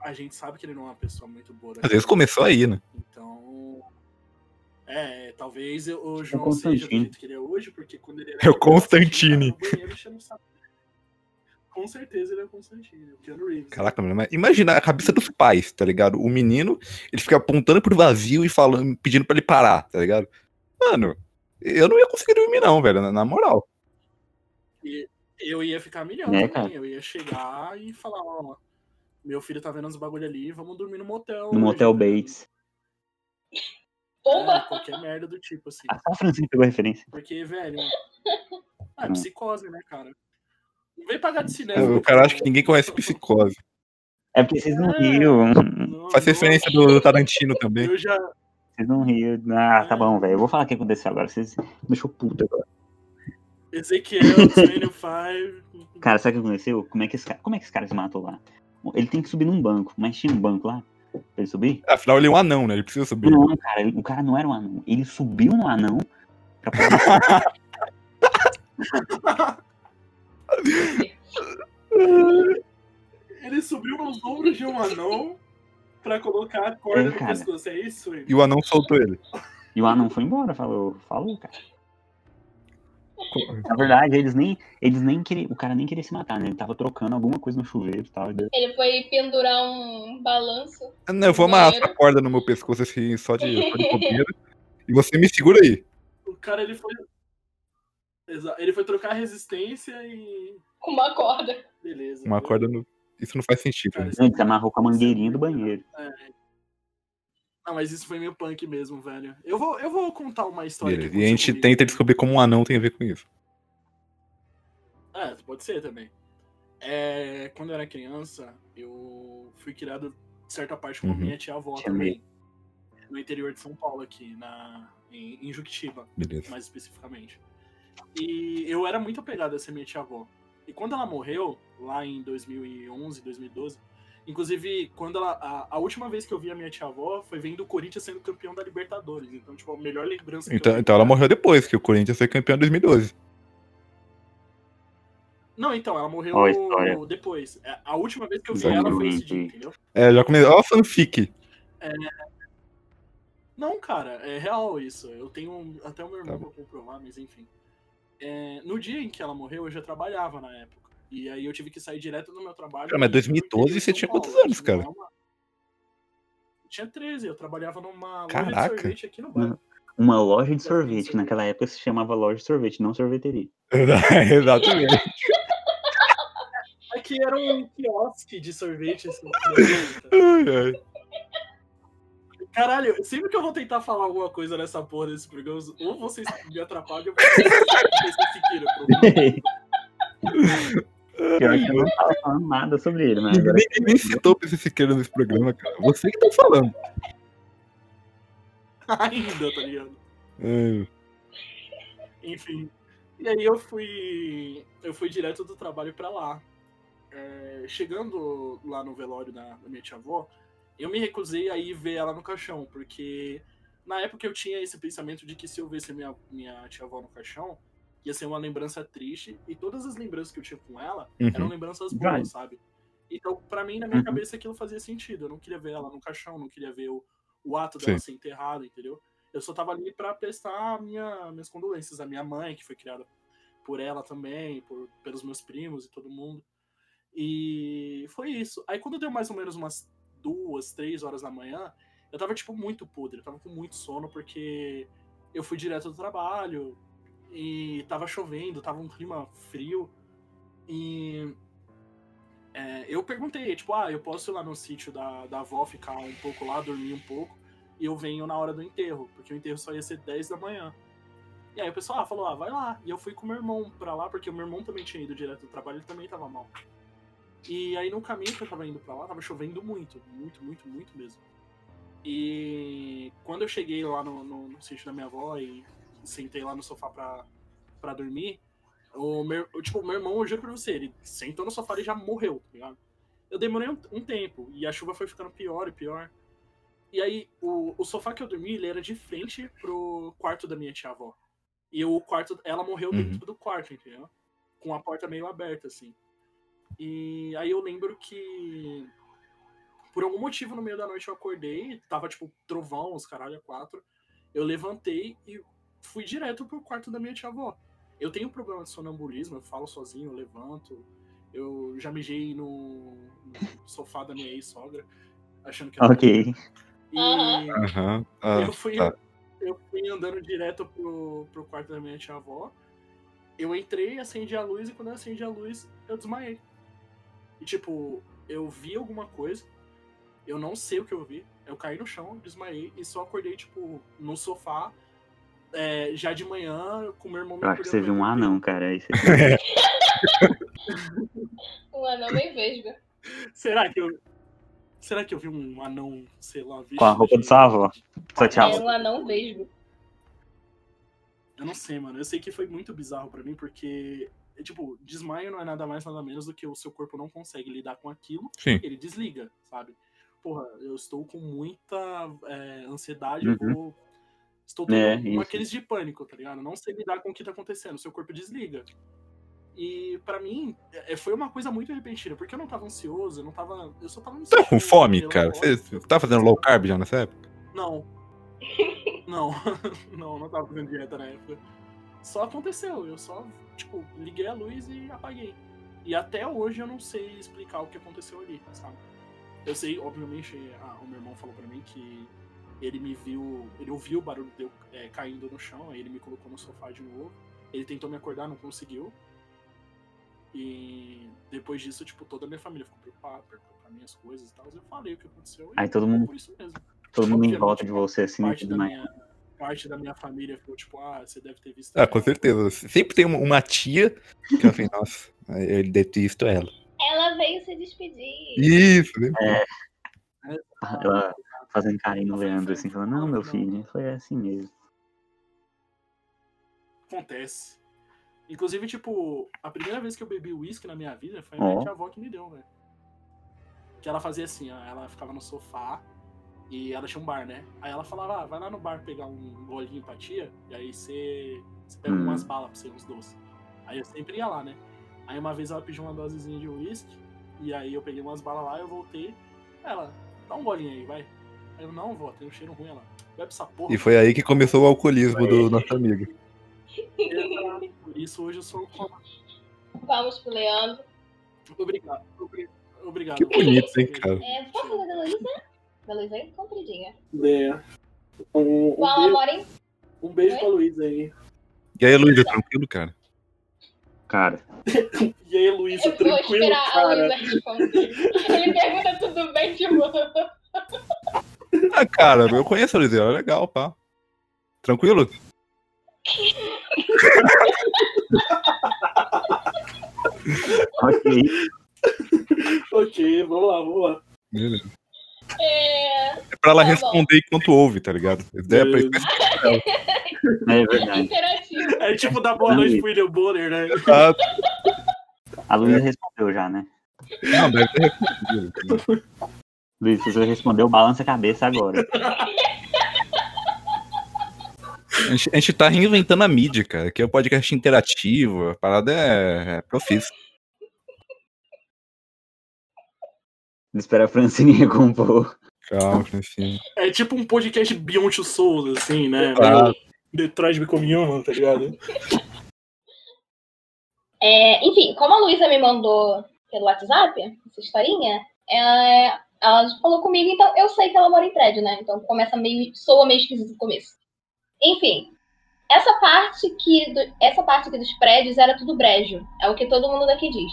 a gente sabe que ele não é uma pessoa muito boa. Às vezes começou aí, né? Então. É, talvez eu- o É João o seja do jeito que ele é hoje, porque quando ele era É o criança, Constantine. ele tava no banheiro. Com certeza ele é o Constantine, o Keanu Reeves. Caraca, mas imagina a cabeça dos pais, tá ligado? O menino, ele fica apontando pro vazio e falando, pedindo pra ele parar, tá ligado? Mano, eu não ia conseguir dormir, não, velho, na, na moral. E eu ia ficar milhão É, também. cara. Eu ia chegar e falar, ó, meu filho tá vendo uns bagulho ali, vamos dormir no motel. No hoje, Motel Bates. É, qualquer merda do tipo, assim. Ah, só a Francine pegou a referência. Porque, velho. Ah, é Hum. psicose, né, cara? Não vem pagar de cinema. O cara acha que ninguém conhece psicose. É porque vocês não É. riam. Não, Faz referência do, do Tarantino também. Eu já. Vocês não riam. Ah, tá bom, velho. Eu vou falar o que aconteceu agora. Vocês me deixou puto agora. Ezequiel, 25. Cara, sabe o que aconteceu? Como é que esse cara, como é que esse cara se matou lá? Ele tem que subir num banco, mas tinha um banco lá pra ele subir? Afinal, ele é um anão, né? Ele precisa subir. Não, cara, ele- o cara não era um anão. Ele subiu no anão pra <laughs> poder. <laughs> <laughs> Ele subiu nos ombros de um anão pra colocar a corda no cara. pescoço. É isso, ele? E o anão soltou ele. e o anão foi embora, falou, falou, cara. Na verdade, eles nem, eles nem queriam, o cara nem queria se matar, né? Ele tava trocando alguma coisa no chuveiro e tal. Ele foi pendurar um balanço. Não, eu vou amarrar essa corda no meu pescoço assim, só de, só de bobeira. <laughs> E você me segura aí. O cara, ele foi. Exa- Ele foi trocar a resistência e. Com uma corda. Beleza. Uma corda no. Isso não faz sentido. né? Cara, ele se amarrou com a mangueirinha do banheiro. é- Não, mas isso foi meio punk mesmo, velho. Eu vou, eu vou contar uma história. Beleza. E a gente aconteceu tenta comigo. descobrir como um anão tem a ver com isso. É, pode ser também. É, quando eu era criança, eu fui criado certa parte com a Uhum. minha tia-avó Tia também. No interior de São Paulo, aqui, na, em, em Juquitiba, Beleza. mais especificamente. E eu era muito apegado a essa minha tia-avó. E quando ela morreu, lá em 2011, 2012, inclusive, quando ela, a, a última vez que eu vi a minha tia-avó foi vendo o Corinthians sendo campeão da Libertadores. Então, tipo, a melhor lembrança que eu Então, tenho então ela dela- morreu depois, que o Corinthians foi campeão em 2012. Não, então, ela morreu história. depois. É, A última vez que eu vi Exatamente. ela foi esse dia, entendeu? É, já começou. Ó, a fanfic. Não, cara, é real isso. Eu tenho até o meu irmão Tá pra comprovar, mas enfim. É, no dia em que ela morreu, eu já trabalhava na época. E aí eu tive que sair direto do meu trabalho. Cara, mas e ir pro 2012 interior de você tinha quantos anos, Não cara? uma- tinha 13, eu trabalhava numa loja Caraca. de sorvete aqui no bairro. Uma loja de sorvete. Naquela época se chamava loja de sorvete, não sorveteria. <laughs> Exatamente. Aqui era um quiosque de sorvete. Assim, Ai, ai. Caralho, sempre que eu vou tentar falar alguma coisa nessa porra desse programa, ou vocês me atrapalham, ou vocês provavelmente. Pior que eu não tava falando nada sobre ele, mas agora. Ninguém nem citou pra esse Siqueira nesse programa, cara. Você que tá falando. <laughs> Ainda, tá ligado? Ai, Enfim. E aí eu fui. Eu fui direto do trabalho pra lá. É, chegando lá no velório da, da minha tia-avó, eu me recusei a ir ver ela no caixão, porque na época eu tinha esse pensamento de que se eu visse minha, minha tia-avó no caixão, ia ser uma lembrança triste, e todas as lembranças que eu tinha com ela eram uhum. lembranças Vai. boas, sabe? Então, pra mim, na minha Uhum. cabeça, aquilo fazia sentido. Eu não queria ver ela no caixão, não queria ver o, o ato dela Sim. ser enterrada, entendeu? Eu só tava ali pra prestar minha, minhas condolências à minha mãe, que foi criada por ela também, por, pelos meus primos e todo mundo. E foi isso. Aí quando deu mais ou menos umas duas, três horas da manhã, eu tava, tipo, muito podre, eu tava com muito sono, porque eu fui direto do trabalho e tava chovendo, tava um clima frio. E é, eu perguntei, tipo, ah, eu posso ir lá no sítio da, da avó, ficar um pouco lá, dormir um pouco, e eu venho na hora do enterro, porque o enterro só ia ser 10 da manhã. E aí o pessoal ah, falou, ah, vai lá. E eu fui com meu irmão pra lá, porque o meu irmão também tinha ido direto do trabalho, ele também tava mal. E aí no caminho que eu tava indo pra lá, tava chovendo muito, muito, muito, muito mesmo. E quando eu cheguei lá no, no, no sítio da minha avó e sentei lá no sofá pra, pra dormir, o meu, tipo, o meu irmão, eu juro pra você, ele sentou no sofá e já morreu, tá ligado? Eu demorei um, um tempo, e a chuva foi ficando pior e pior. E aí, o, o sofá que eu dormi, ele era de frente pro quarto da minha tia-avó. E o quarto, ela morreu Uhum. dentro do quarto, entendeu? Com a porta meio aberta, assim. E aí eu lembro que por algum motivo no meio da noite eu acordei, tava tipo trovão, os caralho a quatro. Eu levantei e fui direto pro quarto da minha tia-avó. Eu tenho problema de sonambulismo, eu falo sozinho, eu levanto. Eu já mijei no, no sofá da minha ex-sogra, achando que era. Ok. E. Ah, eu, fui, tá. eu fui andando direto pro, pro quarto da minha tia-avó. Eu entrei, acendi a luz e quando eu acendi a luz, eu desmaiei. E tipo, eu vi alguma coisa, eu não sei o que eu vi. Eu caí no chão, desmaiei e só acordei, tipo, no sofá, é, já de manhã, com meu irmão me Eu acho que você viu um bem. anão, cara. Aí você... <laughs> Um anão meio vesga. Será que eu. Será que eu vi um anão, sei lá, Com a roupa do sua avó. Só tchau. É um anão vesgo. Eu não sei, mano. Eu sei que foi muito bizarro pra mim, porque, tipo, desmaio não é nada mais, nada menos do que o seu corpo não consegue lidar com aquilo, Sim. ele desliga, sabe? Porra, eu estou com muita é, ansiedade, Uhum. eu vou... Estou tendo É, uma isso. crise de pânico, tá ligado? Não sei lidar com o que tá acontecendo, seu corpo desliga. E pra mim, é, foi uma coisa muito repentina, porque eu não tava ansioso, eu não tava. Eu só tava me Tá com fome, cara? você tá fazendo low carb já nessa época? Não. <laughs> Não, <laughs> não, não tava fazendo dieta na época. Só aconteceu, eu só, tipo, liguei a luz e apaguei. E até hoje eu não sei explicar o que aconteceu ali, sabe? Eu sei, obviamente, a- o meu irmão falou pra mim que ele me viu, ele ouviu o barulho de eu é, caindo no chão, aí ele me colocou no sofá de novo. Ele tentou me acordar, não conseguiu. E depois disso, tipo, toda a minha família ficou preocupada, perguntou pra mim as coisas e tal. Eu falei o que aconteceu. e Aí todo mundo-. Todo mundo em volta de você, assim, e parte tudo mais. minha, parte da minha família ficou tipo, ah, você deve ter visto. Ah, com ela. certeza. Sempre tem uma- tia que eu falei, nossa, ele deve ter visto ela. Ela veio se despedir. Isso, né? Ela fazendo carinho no Leandro, assim, falando, não, meu filho, foi assim mesmo. Acontece. Inclusive, tipo, a primeira vez que eu bebi uísque na minha vida foi a minha tia avó que me deu, velho. Que ela fazia assim, ó, ela ficava no sofá e ela tinha um bar, né? Aí ela falava, ah, vai lá no bar pegar um bolinho pra tia, e aí você, você pega Hum. umas balas pra você, uns doces. Aí eu sempre ia lá, né? Aí uma vez ela pediu uma dosezinha de uísque, e aí eu peguei umas balas lá, eu voltei. Ela, dá um bolinho aí, vai. Aí eu, não, vó, tem um cheiro ruim, ela. Bebe essa porra. E foi aí que começou o alcoolismo do nosso amigo. Por isso hoje eu sou Vamos pro Leandro. Obrigado. obri- Obrigado. Que bonito, hein, cara? É, posso fazer da Luísa aí, compridinha. É. Um, um a beijo, Moren? um beijo Oi? pra Luísa aí. E aí, Luísa, tranquilo, cara? Cara, <laughs> E aí, Luísa, Eu vou tranquilo, esperar a cara? Luísa responder. <laughs> Ele pergunta tudo bem de boa. <laughs> Ah, cara, eu conheço a Luísa, ela é legal, pá. Tranquilo? ok. Ok, vamos lá, vamos lá. Beleza. É, É pra ela Tá bom. responder enquanto ouve, tá ligado? Ideia é pra. É verdade. É tipo dar boa noite pro William Bonner, né? Ah, A Luísa respondeu já, né? Não, deve ter respondido. Luiz, se você respondeu, balança a cabeça agora. A gente, a gente tá reinventando a mídia, cara. Aqui é um podcast interativo, a parada é, é profissa. Espera a Francine recompor. Calma, enfim. É tipo um podcast Beyond Two Souls, assim, né? Ah. Meio Detroit Become Human, tá ligado? É, enfim, como a Luísa me mandou pelo WhatsApp, essa historinha, é, ela falou comigo, então eu sei que ela mora em prédio, né? Então começa meio. soa meio esquisito no começo. Enfim, essa parte que. do- essa parte aqui dos prédios era tudo brejo. É o que todo mundo daqui diz.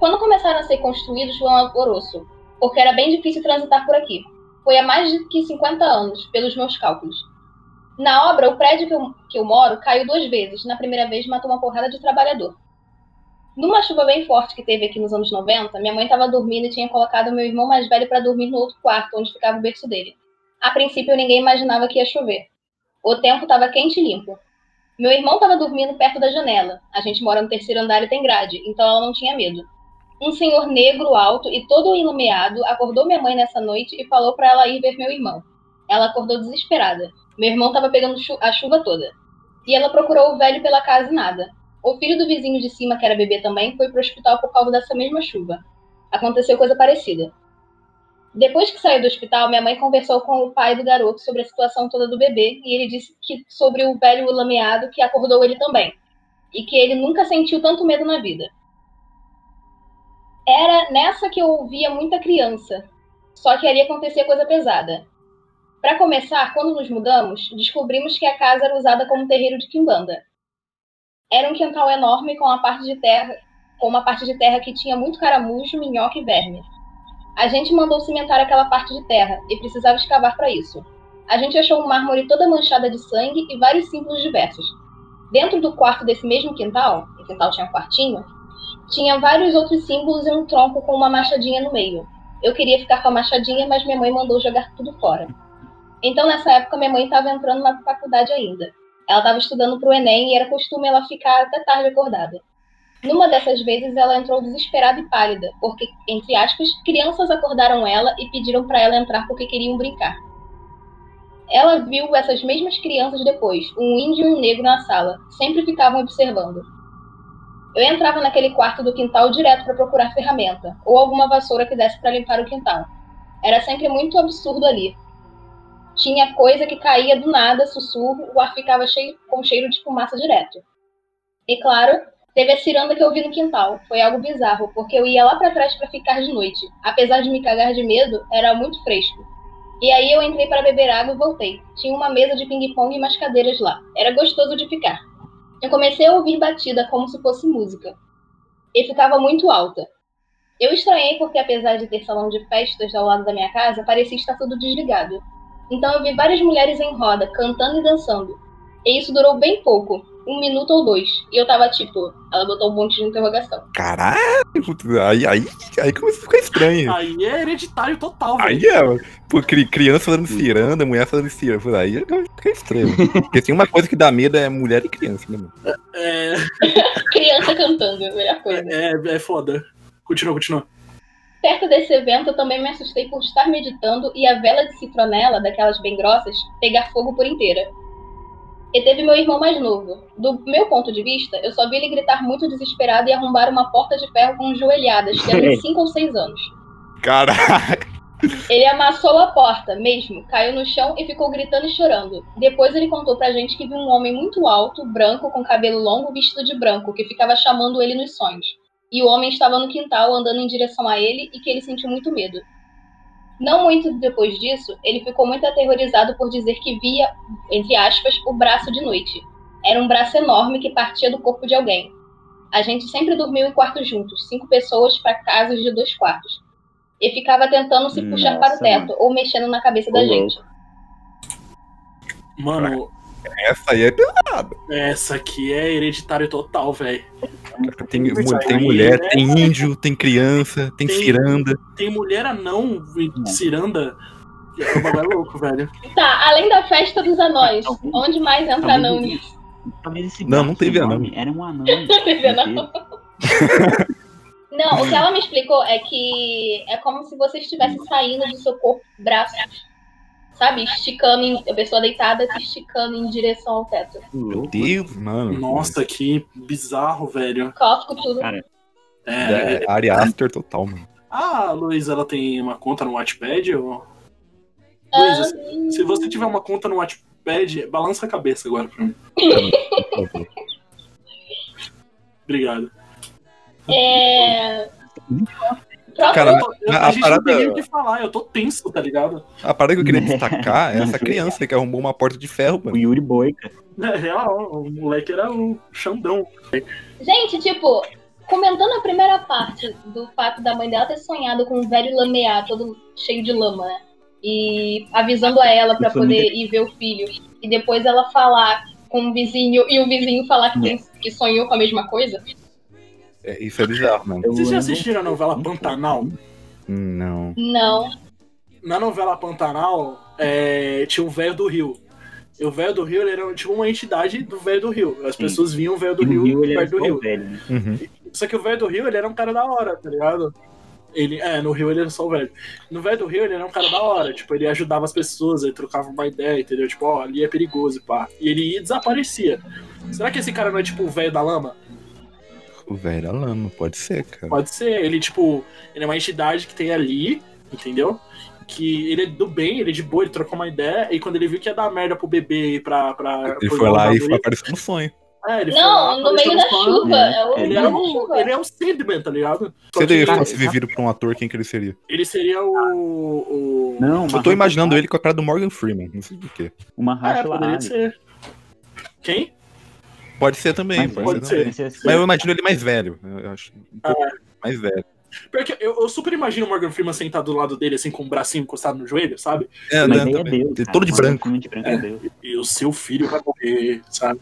Quando começaram a ser construídos, foi um alvoroço, porque era bem difícil transitar por aqui. Foi há mais de que 50 anos, pelos meus cálculos. Na obra, o prédio que eu, que eu moro caiu duas vezes. Na primeira vez, matou uma porrada de trabalhador. Numa chuva bem forte que teve aqui nos anos 90, minha mãe estava dormindo e tinha colocado meu irmão mais velho para dormir no outro quarto, onde ficava o berço dele. A princípio, ninguém imaginava que ia chover. O tempo estava quente e limpo. Meu irmão estava dormindo perto da janela. A gente mora no terceiro andar e tem grade, então ela não tinha medo. Um senhor negro, alto e todo iluminado acordou minha mãe nessa noite e falou para ela ir ver meu irmão. Ela acordou desesperada. Meu irmão estava pegando chu- a chuva toda. E ela procurou o velho pela casa e nada. O filho do vizinho de cima, que era bebê também, foi pro hospital por causa dessa mesma chuva. Aconteceu coisa parecida. Depois que saiu do hospital, minha mãe conversou com o pai do garoto sobre a situação toda do bebê e ele disse que sobre o velho lameado que acordou ele também. E que ele nunca sentiu tanto medo na vida. Era nessa que eu ouvia muita criança. Só que ali acontecia coisa pesada. Para começar, quando nos mudamos, descobrimos que a casa era usada como terreiro de quimbanda. Era um quintal enorme com a parte de terra, com uma parte de terra que tinha muito caramujo, minhoca e verme. A gente mandou cimentar aquela parte de terra e precisava escavar para isso. A gente achou um mármore toda manchada de sangue e vários símbolos diversos. Dentro do quarto desse mesmo quintal, o quintal tinha um quartinho, tinha vários outros símbolos e um tronco com uma machadinha no meio. Eu queria ficar com a machadinha, mas minha mãe mandou jogar tudo fora. Então, nessa época, minha mãe estava entrando na faculdade ainda. Ela estava estudando para o Enem e era costume ela ficar até tarde acordada. Numa dessas vezes, ela entrou desesperada e pálida, porque, entre aspas, crianças acordaram ela e pediram para ela entrar porque queriam brincar. Ela viu essas mesmas crianças depois, um índio e um negro na sala, sempre ficavam observando. Eu entrava naquele quarto do quintal direto para procurar ferramenta, ou alguma vassoura que desse para limpar o quintal. Era sempre muito absurdo ali. Tinha coisa que caía do nada, sussurro, o ar ficava cheio, com cheiro de fumaça direto. E claro, teve a ciranda que eu vi no quintal. Foi algo bizarro, porque eu ia lá para trás para ficar de noite. Apesar de me cagar de medo, era muito fresco. E aí eu entrei para beber água e voltei. Tinha uma mesa de ping-pong e umas cadeiras lá. Era gostoso de ficar. Eu comecei a ouvir batida como se fosse música. E ficava muito alta. Eu estranhei porque, apesar de ter salão de festas ao lado da minha casa, parecia estar tudo desligado. Então eu vi várias mulheres em roda, cantando e dançando. E isso durou bem pouco, um minuto ou dois. E eu tava tipo, ela botou um monte de interrogação. Caralho, aí, aí, aí começa a ficar estranho. Aí é hereditário total, velho. Aí é, pô, cri- criança fazendo ciranda, mulher fazendo ciranda, por aí fica estranho. Porque tem uma coisa que dá medo é mulher e criança, né, mano? É, <laughs> Criança cantando, a melhor coisa. é, é foda. Continua, continua. Perto desse evento, eu também me assustei por estar meditando e a vela de citronela, daquelas bem grossas, pegar fogo por inteira. E teve meu irmão mais novo. Do meu ponto de vista, eu só vi ele gritar muito desesperado e arrombar uma porta de ferro com joelhadas, tendo <laughs> 5 ou 6 anos. Caraca, Ele amassou a porta mesmo, caiu no chão e ficou gritando e chorando. Depois ele contou pra gente que viu um homem muito alto, branco, com cabelo longo, vestido de branco, que ficava chamando ele nos sonhos. E o homem estava no quintal andando em direção a ele e que ele sentiu muito medo. Não muito depois disso, ele ficou muito aterrorizado por dizer que via, entre aspas, o braço de noite. Era um braço enorme que partia do corpo de alguém. A gente sempre dormiu em quartos juntos, cinco pessoas para casas de dois quartos. E ficava tentando se puxar para o teto ou mexendo na cabeça da gente. Mano, essa aí é pesada. essa aqui é hereditário total, velho. Tem, tem aí, mulher, né? tem índio, tem criança, tem, Tem- ciranda. Tem mulher anão e ciranda. É um bagulho louco, <laughs> velho. Tá, além da festa dos anões, Talvez- onde mais entra talvez anão nisso? Não, não teve enorme Era um anão. Não teve anão. Não, o que ela me explicou é que é como se você estivesse saindo do seu corpo, braços, sabe? Esticando, em, a pessoa deitada se esticando em direção ao teto. Meu Deus, mano. Nossa, que bizarro, velho. Cófico tudo. Cara, É. É, Ari Aster total, mano. Ah, Luiz, ela tem uma conta no Wattpad? Ou... Ah, Luísa, se- se você tiver uma conta no Wattpad, balança a cabeça agora pra mim. <laughs> Obrigado. é... Cara, Eu a a, gente parada- não tem nem o que falar, eu tô tenso, tá ligado? A parada que eu queria destacar é essa criança que arrumou uma porta de ferro, o mano. Yuri Boica. É real, o moleque era o Xandão. Gente, tipo, comentando a primeira parte do fato da mãe dela ter sonhado com um velho lamear, todo cheio de lama, né? E avisando a ela me poder ir ver o filho. E depois ela falar com o vizinho e o vizinho falar que, tem- que sonhou com a mesma coisa. É, isso é bizarro, mano. Vocês já assistiram a novela Pantanal? Não. Não. Na novela Pantanal, é, tinha um velho do Rio. E o velho do Rio ele era tipo uma entidade do velho do Rio. As Sim. pessoas viam o velho do E Rio Rio perto do Rio. o velho, né? Uhum. Só que o velho do Rio, ele era um cara da hora, tá ligado? Ele, é, no Rio ele era só o velho. No velho do Rio, ele era um cara da hora. Tipo, ele ajudava as pessoas, ele trocava uma ideia, entendeu? Tipo, ó, ali é perigoso, pá. E ele ia e desaparecia. Será que esse cara não é tipo o velho da lama? O velho da lama, pode ser, cara. Pode ser. Ele, tipo, ele é uma entidade que tem ali, entendeu? Que ele é do bem, ele é de boa, ele trocou uma ideia. E quando ele viu que ia dar merda pro bebê e pra. pra Ele foi lá e foi aparecer no sonho. É, ele foi lá, Não, no meio da chuva. né? É o Ele, da um, chuva. ele é um Sandman, tá ligado? Se ele fosse vivido por um ator, quem que ele seria? ele seria o. o... Não, Eu tô imaginando ele com a cara do Morgan Freeman, não sei porquê. Uma É, racha poderia lá. ser. Quem? Pode ser também, Mas pode, pode ser também. ser. Mas eu imagino ele mais velho. Eu acho um pouco Ah. mais velho. Porque eu, eu super imagino o Morgan Freeman sentado do lado dele, assim, com o bracinho encostado no joelho, sabe? É, Mas né, é também. Deus. Todo de branco. de branco é Deus. E o seu filho vai morrer, sabe?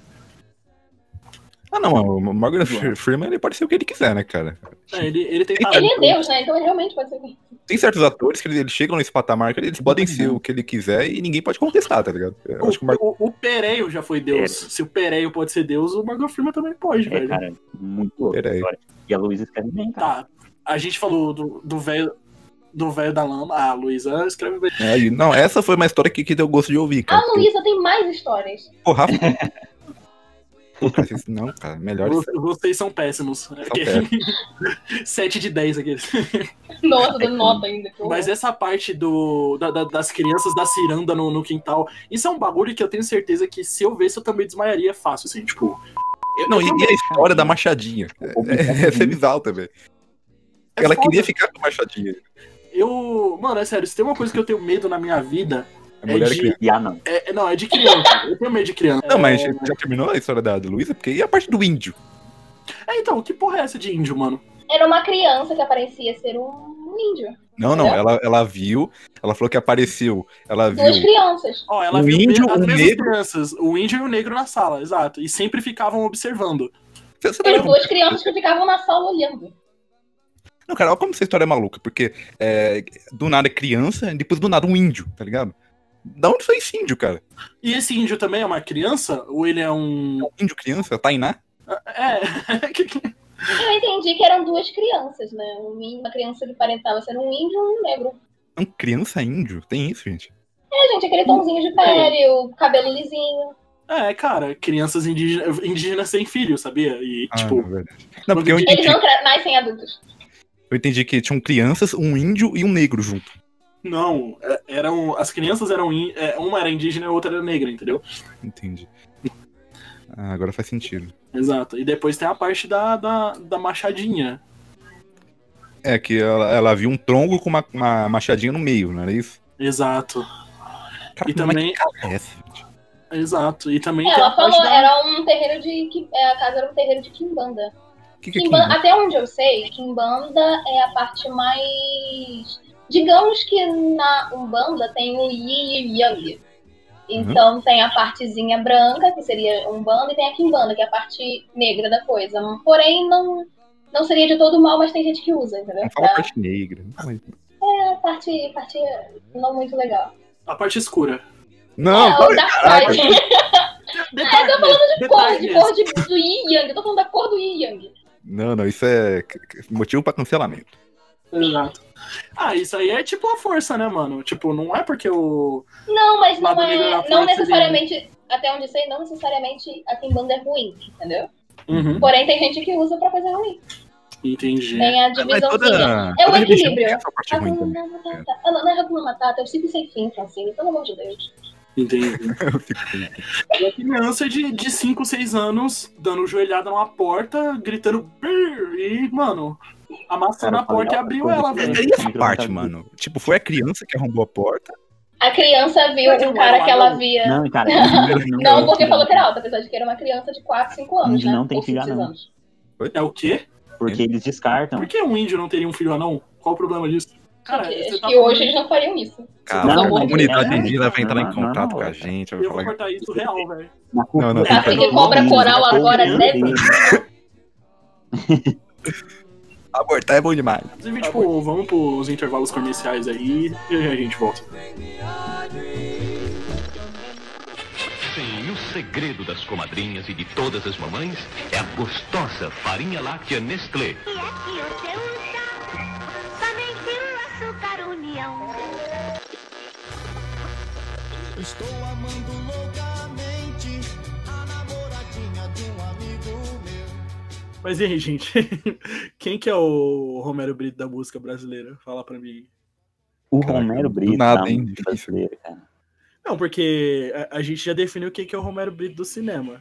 Ah, não, o Morgan Freeman ele pode ser o que ele quiser, né, cara? É, ele, ele tem Ele é Deus, né? Então ele realmente pode ser. Tem certos atores que eles, chegam nesse patamar que eles podem ser o que ele quiser e ninguém pode contestar, tá ligado? Eu acho que o Morgan O, o, o Pereio já foi Deus. Se o Pereio pode ser Deus, o Morgan Freeman também pode, É, velho. cara, muito louco. E a Luísa escreve bem, cara. Tá. A gente falou do velho do velho da lama. Ah, a Luísa escreve bem. É, não, essa foi uma história que, que deu gosto de ouvir, cara. A Luísa tem mais histórias. Pô, não, cara, melhor Vocês são péssimos. péssimos. 7 de 10 aqui. Nossa, dando nota ainda. Mas essa parte do, da- da- das crianças da ciranda no, no quintal, isso é um bagulho que eu tenho certeza que se eu vesse eu também desmaiaria fácil, assim, tipo. eu- Não, eu e, também- e a história da Machadinha? É, é bizarro também. é Ela foda. queria ficar com a Machadinha. Eu. Mano, é sério, se tem uma coisa que eu tenho medo na minha vida. A mulher de- é criança. E ah, não. É, é- não, é de criança. Eu tenho medo de criança. Não, mas É, já terminou a história da, da Luísa? Porque e a parte do índio? é, então, que porra é essa de índio, mano? Era uma criança que aparecia ser um um índio. Não, não, ela, ela viu, ela falou que apareceu, ela viu Duas crianças. Ó, ela Um viu índio, as um mesmas negro. crianças, o índio e o negro na sala, exato. E sempre ficavam observando. Você- você tá Eram duas crianças que ficavam na sala olhando. Não, cara, olha como essa história é maluca, porque é, do nada é criança, e depois do nada um índio, tá ligado? Da onde foi esse índio, cara? E esse índio também é uma criança? Ou ele é um. Índio criança, Tainá? É. Eu entendi que eram duas crianças, né? Um índio- Uma criança que parentava ser um índio e um negro. Um criança índio? Tem isso, gente? É, gente, aquele tomzinho de pele, o cabelo lisinho. é, cara, crianças indígenas, indígenas sem filho, sabia? E, Ah, tipo, é verdade. Não, porque eu Eles entendi, não cre- nascem adultos. eu entendi que tinham crianças, um índio e um negro junto. Não, é- eram. As crianças eram. in- é, Uma era indígena e a outra era negra, entendeu? Entendi. Ah, agora faz sentido. Exato. E depois tem a parte da, da, da machadinha. É que ela, ela viu um tronco com uma, uma machadinha no meio, não era isso? Exato. Cara, E mas também- é essa? Exato. E também tem Ela falou, da. era um terreiro de. É, A casa era um terreiro de Kimbanda. Que que é Kimbanda, Kimbanda? até onde eu sei, Kimbanda é a parte mais. Digamos que na Umbanda tem o Yi e Yang. Então tem a partezinha branca, que seria Umbanda, e tem a Kimbanda, que é a parte negra da coisa. Porém, não, não seria de todo mal, mas tem gente que usa, entendeu? Não fala Pra- parte negra. É a parte, parte não muito legal. A parte escura. não é, o Dark Side. Detalhe, <laughs> eu tô falando de cor, de cor de, do Yi e Yang. Eu tô falando da cor do Yi e Yang. Não, não, isso é motivo pra cancelamento. Exato. Ah, isso aí é tipo a força, né, mano? Tipo, não é porque o. Não, mas não é. força Não necessariamente. Até onde eu sei, não necessariamente a Kimbanda é ruim, entendeu? Uhum. Porém, tem gente que usa pra coisa ruim. Entendi. Tem a Mas divisãozinha. toda, É o equilíbrio. também. Hakuna Matata. Ah, Não é Hakuna Matata, eu fico sem fim, Francine, pelo amor de Deus. Entendi. <laughs> Uma criança de, de 5, 6 anos dando joelhada numa porta, gritando e, mano, amassando Cara, a porta e abriu ela, que- velho. E essa parte, tá- mano? Tipo, foi a criança que arrombou a porta? A criança viu um não cara que um ela via. Não, cara. Não, porque falou que era alta, apesar de que era uma criança de 4, 5 anos, né? não tem filho 5, 6 anão. É o quê? Porque eles descartam. Por que um índio não teria um filho anão? Qual o problema disso? Cara, acho tá que falando- hoje eles não fariam isso. Cara, Não, a comunidade é, indígena vai entrar em não, contato não, com a não. gente. Vai Eu vou falar cortar isso real, velho. Na Não, não, cultura- tem que cobra coral agora abortar é bom demais. Inclusive, tipo, vamos pros intervalos comerciais aí e aí a gente volta. Sim, o segredo das comadrinhas e de todas as mamães é a gostosa farinha láctea Nestlé. E aqui você usa somente o açúcar união. Estou amando loucamente a namoradinha de um amigo meu. Mas e aí, gente? <laughs> Quem que é o Romero Brito da música brasileira? Fala pra mim. O Caraca, Romero Brito. nada, da hein? música brasileira, cara. Não, porque a, a gente já definiu o que que é o Romero Brito do cinema.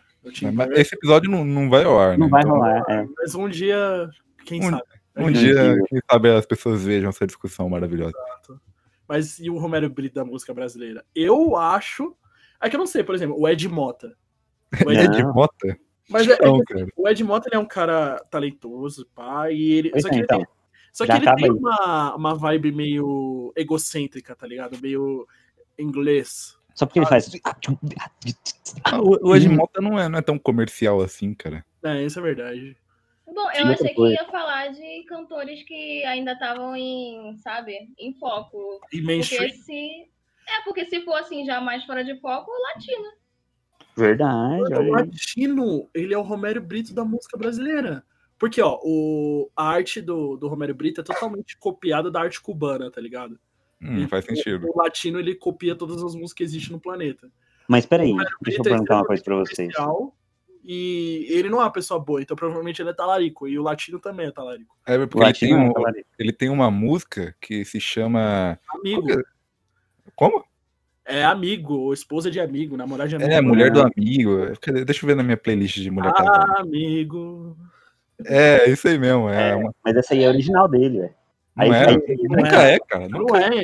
Mas esse episódio não, não vai ao ar, né? Não vai Então, rolar, é. Mas um dia, quem Um- sabe? Um dia, quem sabe as pessoas vejam essa discussão maravilhosa. Mas e o Romero Brito da música brasileira? Eu acho. É que eu não sei, por exemplo, o Ed Mota. O Ed, <laughs> de Mota? Mas é, é que, Não, cara. o Ed Mota ele é um cara talentoso, pá, e ele. Pois Só é, que ele então. tem, só que ele tem uma, uma vibe meio egocêntrica, tá ligado? Meio inglês. Só porque ele faz. Ah, O, o Ed Mota não é, não é tão comercial assim, cara. É, isso é verdade. Bom, eu achei que ia falar de cantores que ainda estavam em, sabe, em foco. E Porque se. É, porque se for assim, já mais fora de foco, latino. Verdade, Mano, o. Latino, ele é o Romero Brito da música brasileira. Porque, ó, o, a arte do, do Romero Brito é totalmente copiada da arte cubana, tá ligado? Hum, faz sentido. O latino, ele copia todas as músicas que existem no planeta. Mas peraí, deixa eu é perguntar uma coisa pra vocês. especial E ele não é uma pessoa boa, então provavelmente ele é talarico. E o latino também é talarico. É O porque ele tem, é um- talarico. ele tem uma música que se chama. Amigo. Como? É amigo, ou esposa de amigo, namorada de amigo. É, mulher do amigo. Deixa eu ver na minha playlist de mulher. Ah, amigo. É, isso aí mesmo. É, É, uma- mas essa aí é original dele, velho. não Aí- é, aí- nunca é, cara. Não Nunca é.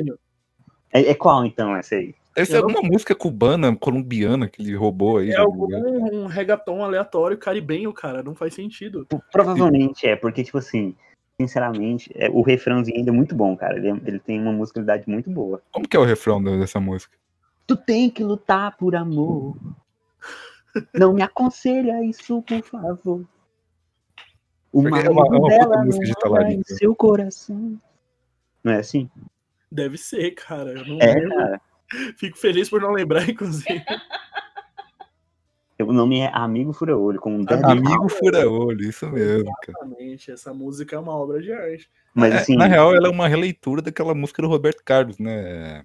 É, é qual então essa aí? Deve ser alguma música cubana, colombiana que ele roubou aí. É algum lugar. um reggaeton aleatório caribenho, cara. Não faz sentido. Provavelmente é, porque, tipo assim, sinceramente, é, o refrãozinho ainda é muito bom, cara. Ele, é- ele tem uma musicalidade muito boa. Como que é o refrão dessa música? Tu tem que lutar por amor. Não me aconselha isso, por favor. O Porque é marido uma- é uma dela música de não mora em seu coração. Não é assim? Deve ser, cara. Eu não É, lembro. cara. <laughs> Fico feliz por não lembrar, inclusive. O nome é Amigo Fura Olho, com um Dead Amigo Fura-Olho, isso mesmo, cara. Exatamente. Essa música é uma obra de arte. Mas É, assim, na real, ela é uma releitura daquela música do Roberto Carlos, né?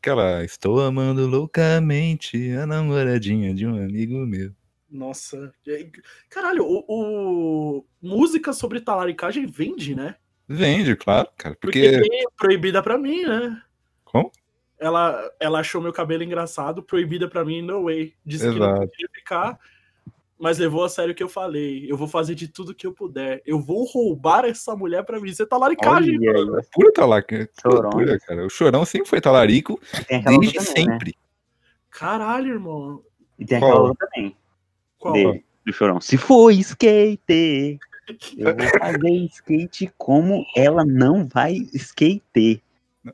Aquela Estou amando loucamente a namoradinha de um amigo meu. Nossa. Caralho, o, o- música sobre talaricagem vende, né? Vende, claro, cara. Porque, Porque. tem proibida pra mim, né? Como? Ela, ela achou meu cabelo engraçado, proibida pra mim, no way. Disse que não Exato. podia ficar, mas levou a sério o que eu falei. Eu vou fazer de tudo que eu puder. Eu vou roubar essa mulher pra mim. Você tá laricagem, olha mano. Pura talarica. Chorão. Pura, cara. O chorão sempre foi talarico desde também, né? sempre. Caralho, irmão. E tem aquela outra também, Qual? dele, do Chorão. Se for skate, <laughs> eu vou fazer skate como ela não vai skate.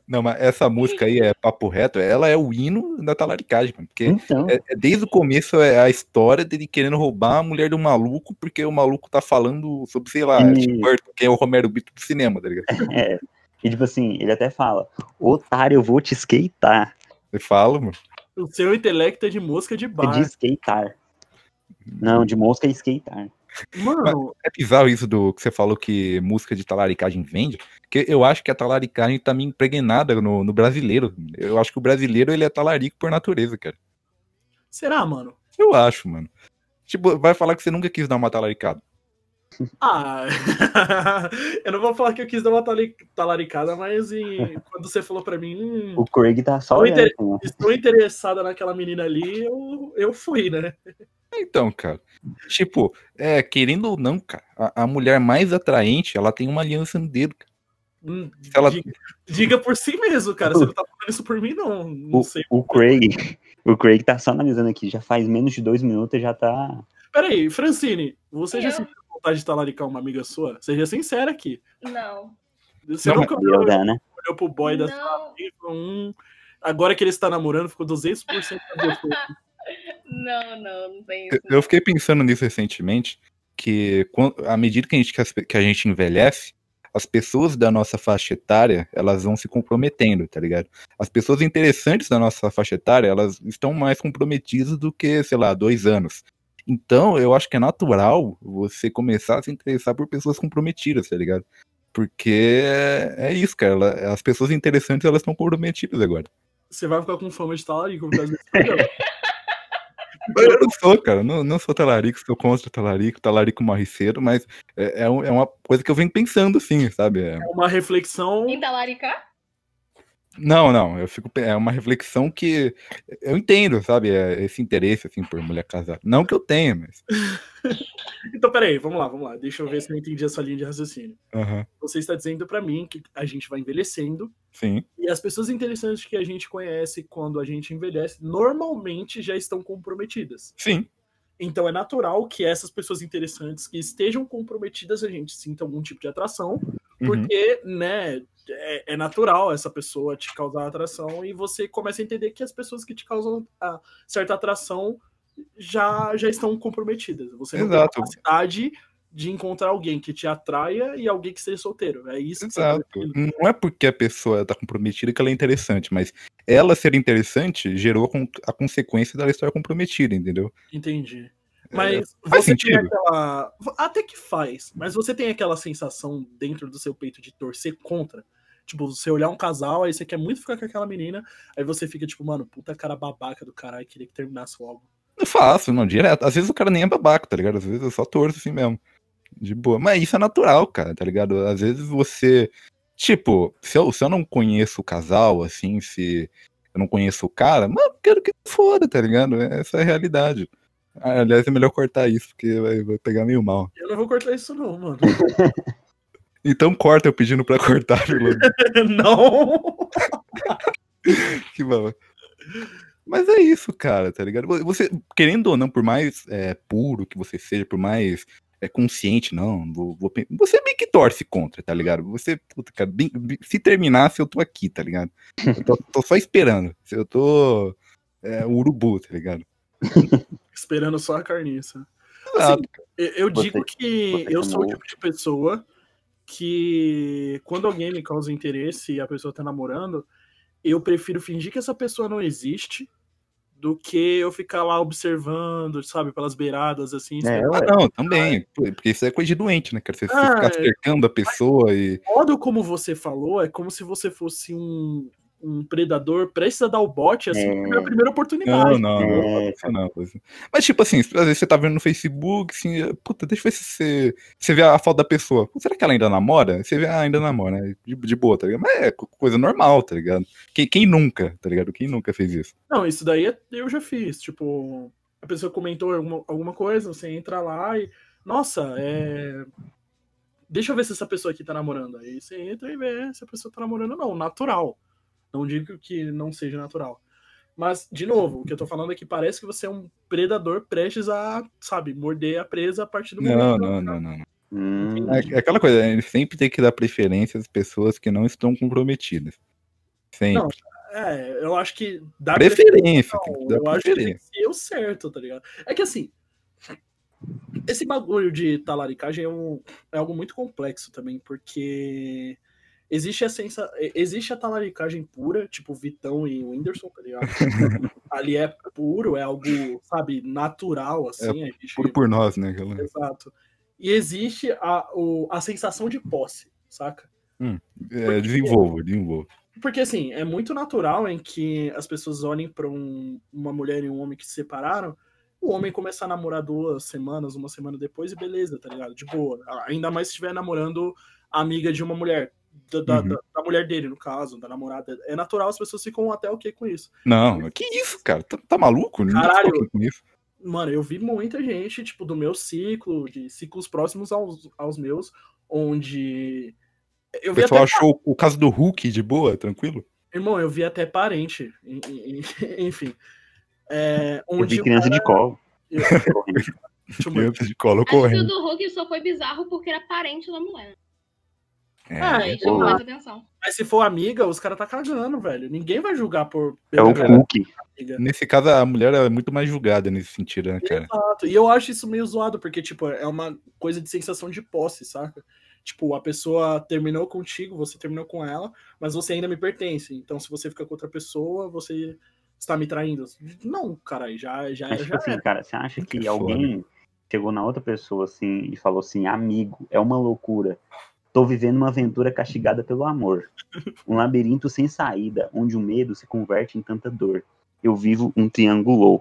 Não, mas essa música aí é papo reto, ela é o hino da talaricagem, mano. Porque Então, é- é desde o começo é a história dele querendo roubar a mulher do maluco, porque o maluco tá falando sobre, sei lá, E- Burton, que é o Romero Brito do cinema, tá ligado? <laughs> é. E tipo assim, ele até fala, otário, eu vou te skatear. Você fala, mano. O seu intelecto é de música de É bar. de skatear. Não, de mosca é skatear. Mano, É bizarro isso do que você falou que música de talaricagem vende, porque eu acho que a talaricagem tá me impregnada no, no brasileiro. Eu acho que o brasileiro ele é talarico por natureza, cara. será, mano? Eu acho, mano. Tipo, vai falar que você nunca quis dar uma talaricada. Ah, <laughs> eu não vou falar que eu quis dar uma talaricada, mas em- quando você falou pra mim, hum, O Craig tá só olhando. inter- ó. estou interessada naquela menina ali, eu, eu fui, né? Então, cara. Tipo, é, querendo ou não, cara, a, a mulher mais atraente, ela tem uma aliança no dedo, cara. Hum, ela- diga, diga por si mesmo, cara. Você não tá falando isso por mim, não. Não O, sei. o Craig, o Craig tá só analisando aqui, já faz menos de dois minutos e já tá. Peraí, Francine, você já Eu? sentiu vontade de talaricar uma amiga sua? Seja sincera aqui. Não. Você Não, nunca olhou, né? olhou pro boy da sua Não, amiga e falou, hum, agora que ele está namorando, ficou 200% mais gostoso. Não, não, não tem Eu- isso. Eu fiquei pensando nisso recentemente, que à medida que a gente, que a gente envelhece, as pessoas da nossa faixa etária, elas vão se comprometendo, tá ligado? As pessoas interessantes da nossa faixa etária, elas estão mais comprometidas do que, sei lá, dois anos. Então, eu acho que é natural você começar a se interessar por pessoas comprometidas, tá ligado? Porque é, é isso, cara. ela- as pessoas interessantes, elas estão comprometidas agora. Você vai ficar com fama de talarico por causa desse programa. Eu não sou, cara. Não, não sou talarico, sou contra talarico, talarico marriceiro, mas é, é um- é uma coisa que eu venho pensando, sim, sabe? É- É uma reflexão. Em talaricar? Não, não, eu fico. É uma reflexão que eu entendo, sabe? É esse interesse, assim, por mulher casada. Não que eu tenha, mas. <laughs> Então, peraí, vamos lá, vamos lá. Deixa eu ver se eu entendi a sua linha de raciocínio. Aham, Você está dizendo pra mim que a gente vai envelhecendo sim. e as pessoas interessantes que a gente conhece quando a gente envelhece normalmente já estão comprometidas. Sim. Então é natural que essas pessoas interessantes que estejam comprometidas a gente sinta algum tipo de atração, Uhum. porque, né, é, é natural essa pessoa te causar atração e você começa a entender que as pessoas que te causam certa atração já, já estão comprometidas. Você não Exato. tem capacidade de encontrar alguém que te atraia e alguém que seja solteiro. É isso que você Exato. tá definindo. Não é porque a pessoa tá comprometida que ela é interessante, mas ela ser interessante gerou a con- a consequência dela estar comprometida, entendeu? Entendi. É, Mas faz você tem sentido. aquela. Até que faz, mas você tem aquela sensação dentro do seu peito de torcer contra. Tipo, você olhar um casal, aí você quer muito ficar com aquela menina, aí você fica tipo, mano, puta cara babaca do caralho, queria que terminasse logo. Eu faço, não, direto. Às vezes o cara nem é babaca, tá ligado? Às vezes eu só torço assim mesmo. De boa. Mas isso é natural, cara, tá ligado? Às vezes você. Tipo, se eu, se eu não conheço o casal, assim, se eu não conheço o cara, mano, quero que foda, tá ligado? Essa é a realidade. Ah, Aliás, é melhor cortar isso, porque vai, vai pegar meio mal. Eu não vou cortar isso, não, mano. <laughs> Então corta eu pedindo pra cortar, pelo <laughs> não! <laughs> que bom. Mas é isso, cara, tá ligado? Você, querendo ou não, por mais é, puro que você seja, por mais é consciente, não, vou, vou você meio que torce contra, tá ligado? Você, puta, cara, bem- bem- se terminasse, eu tô aqui, tá ligado? Eu tô, tô só esperando. Eu tô é, o urubu, tá ligado? <laughs> Esperando só a carniça. Exato, Eu, eu Você- digo que eu sou o tipo de pessoa que quando alguém me causa interesse e a pessoa tá namorando, eu prefiro fingir que essa pessoa não existe do que eu ficar lá observando, sabe, pelas beiradas, assim. É. Ah, não, também. Porque isso é coisa de doente, né, cara? Você, você Ah, ficar cercando a pessoa e. O modo como você falou é como se você fosse um, um predador prestes a dar o bote, assim, É. na primeira Não, oportunidade. não, não, isso não, isso. Mas, tipo assim, às vezes você tá vendo no Facebook, assim, puta, deixa eu ver se você, você vê a foto da pessoa. Será que ela ainda namora? Você vê, ah, ainda namora, né? De, de boa, tá ligado? Mas é co- coisa normal, tá ligado? Quem, quem nunca, tá ligado? Quem nunca fez isso? Não, isso daí é- eu já fiz. Tipo, a pessoa comentou alguma, alguma coisa, você entra lá e. Nossa, é. Deixa eu ver se essa pessoa aqui tá namorando. Aí você entra e vê se a pessoa tá namorando ou não. Natural. Não digo que não seja natural. Mas, de novo, o que eu tô falando é que parece que você é um predador prestes a, sabe, morder a presa a partir do momento. Não, que não, não, não. não. Hum, É, é aquela coisa, a gente sempre tem que dar preferência às pessoas que não estão comprometidas. Sempre. Não, É, eu acho que. Dá preferência, Não, dar eu acho que tem que preferência. ser o certo, tá ligado? É que assim, esse bagulho de talaricagem é, um, é algo muito complexo também, porque existe a sensa, existe a talaricagem pura, tipo Vitão e Whindersson, tá ligado? <laughs> Ali é puro, é algo, sabe, natural, assim. a gente- Puro por nós, né? Aquela... Exato. E existe a, o, a sensação de posse, saca? É, desenvolva, desenvolva. Porque assim, é muito natural em que as pessoas olhem pra um- uma mulher e um homem que se separaram, o homem começar a namorar duas semanas, uma semana depois, e beleza, tá ligado? De boa. Ainda mais se estiver namorando amiga de uma mulher. Da, da- Uhum. da- da mulher dele, no caso, da namorada. É natural, as pessoas ficam até ok com isso. Não, que isso, cara? Tá, tá maluco? Ninguém Caralho. com isso. Mano, eu vi muita gente, tipo, do meu ciclo, de ciclos próximos aos, aos meus, onde. Eu O vi pessoal até achou o caso do Hulk de boa, tranquilo? Irmão, eu vi até parente, en- en- <laughs> enfim. É, eu vi criança de cara- colo. eu-. <laughs> Criança de colo que o correndo. do Hulk só foi bizarro porque era parente da mulher. É, pô. mais atenção. Mas se for amiga, os caras tá cagando, velho. Ninguém vai julgar por. É o amiga. Nesse caso, a mulher é muito mais julgada nesse sentido, né, cara? Exato. E eu acho isso meio zoado, porque, tipo, é uma coisa de sensação de posse, saca? Tipo, a pessoa terminou contigo, você terminou com ela, mas você ainda me pertence. Então, se você fica com outra pessoa, você está me traindo. Não, cara, já, já, Mas, já tipo assim, era. cara, você acha que Que alguém chegou na outra pessoa assim e falou assim, amigo, é uma loucura. Tô vivendo uma aventura castigada pelo amor. Um labirinto sem saída, onde o medo se converte em tanta dor. Eu vivo um triângulo.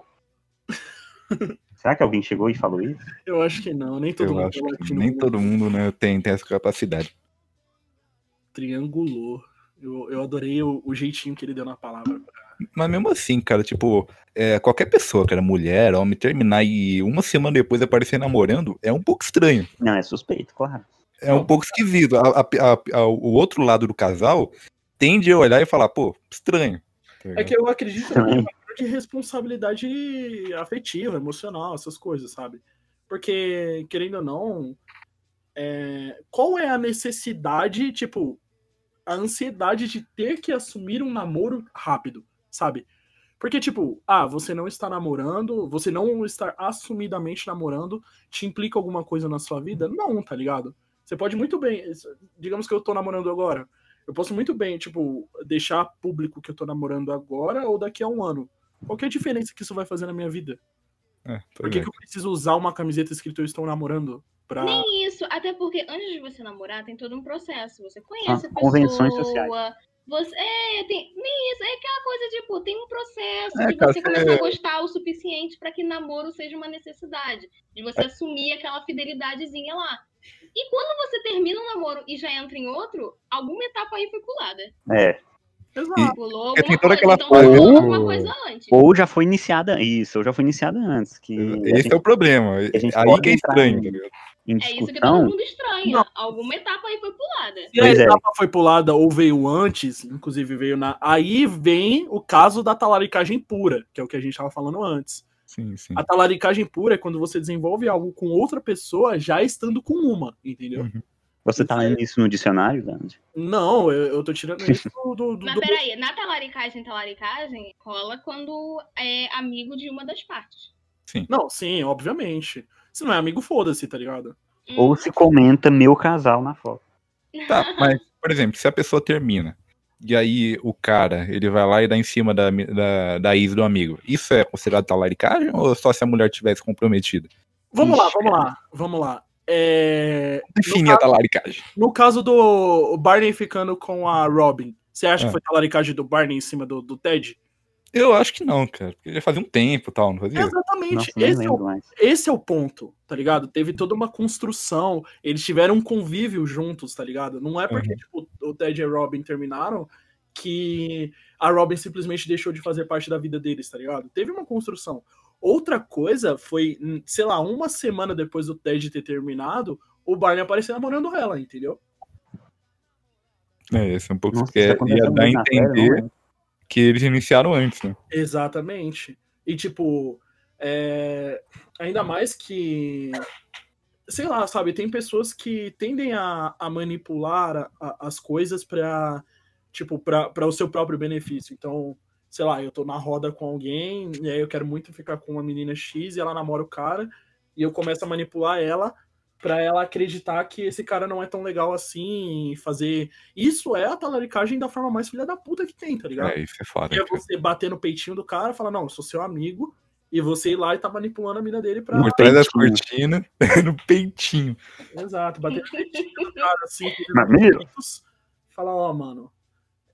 Será que alguém chegou e falou isso? Eu acho que não, nem todo Eu mundo acho é que nem todo mundo né, tem, tem essa capacidade. triangulou. Eu, eu adorei o, o jeitinho que ele deu na palavra. Mas mesmo assim, cara, tipo, é, qualquer pessoa, cara, mulher, homem, terminar e uma semana depois aparecer namorando é um pouco estranho. Não, é suspeito, claro. É um pouco esquisito. A- a- a- o outro lado do casal tende a olhar e falar, pô, estranho. tá É que eu acredito na Também. de responsabilidade afetiva, emocional, essas coisas, sabe? Porque, querendo ou não, é, qual é a necessidade, tipo, a ansiedade de ter que assumir um namoro rápido, sabe? Porque, tipo, ah, você não está namorando, você não estar assumidamente namorando, te implica alguma coisa na sua vida? Não, tá ligado? Você pode muito bem, digamos que eu tô namorando agora, eu posso muito bem, tipo, deixar público que eu tô namorando agora ou daqui a um ano. Qual que é a diferença que isso vai fazer na minha vida? É, Por que, é. que eu preciso usar uma camiseta escrito eu estou namorando? Pra... Nem isso, até porque antes de você namorar tem todo um processo. Você conhece Ah, a convenções pessoa. sociais. Você, é, tem, nem isso, é aquela coisa, tipo, tem um processo É, de cara, você começar a gostar o suficiente pra que namoro seja uma necessidade. De você É. assumir aquela fidelidadezinha lá. E quando você termina um namoro e já entra em outro, alguma etapa aí foi pulada. É. Exato. Pulou É, tem alguma toda coisa, aquela então antes. Ou já foi iniciada. Isso, ou já foi iniciada antes. Que Esse gente- é o problema. a gente Aí que é estranho, em É isso que todo mundo estranha. Não. Alguma etapa aí foi pulada. Se a é. etapa foi pulada ou veio antes, inclusive veio na. Aí vem o caso da talaricagem pura, que é o que a gente tava falando antes. Sim, sim. A talaricagem pura é quando você desenvolve algo com outra pessoa já estando com uma, entendeu? Uhum. Você tá lendo isso no dicionário, Dandy? Não, eu, eu tô tirando <laughs> isso do. do, do- Mas do- peraí, na talaricagem, talaricagem, rola quando é amigo de uma das partes. Não, sim, obviamente. Se não é amigo, foda-se, tá ligado? Ou se comenta meu casal na foto. Tá, mas, por exemplo, se a pessoa termina e aí o cara, ele vai lá e dá em cima da, da, da ex do amigo, isso é considerado talaricagem ou só se a mulher tivesse comprometida? Vamos lá, Ixi, vamos cara. lá, vamos lá. É, Definir a talaricagem. No caso do Barney ficando com a Robin, você acha Ah. que foi talaricagem do Barney em cima do, do Ted? Eu acho que não, cara, porque já fazia um tempo e tal, não fazia? Exatamente. Nossa, nem esse, é o, esse é o ponto, tá ligado? Teve toda uma construção, eles tiveram um convívio juntos, tá ligado? Não é porque Uhum. tipo, o Ted e a Robin terminaram que a Robin simplesmente deixou de fazer parte da vida deles, tá ligado? Teve uma construção. Outra coisa foi, sei lá, uma semana depois do Ted ter terminado, o Barney apareceu namorando ela, entendeu? É, esse é um pouco Nossa, que é- ia dar a série, entender lembro. Que eles iniciaram antes, né? Exatamente. E tipo, é, ainda mais que. Sei lá, sabe, tem pessoas que tendem a, a manipular a- a- as coisas pra, tipo, pra o seu próprio benefício. Então, sei lá, eu tô na roda com alguém, e aí eu quero muito ficar com uma menina X e ela namora o cara, e eu começo a manipular ela pra ela acreditar que esse cara não é tão legal assim, e fazer. Isso é a talaricagem da forma mais filha da puta que tem, tá ligado? É, isso é foda. é cara. você bater no peitinho do cara e falar, não, eu sou seu amigo, e você ir lá e tá manipulando a mina dele pra. Por trás das peitinho. cortinas, <laughs> no peitinho. Exato, bater no peitinho do cara assim, Mamilo. falar, ó, mano,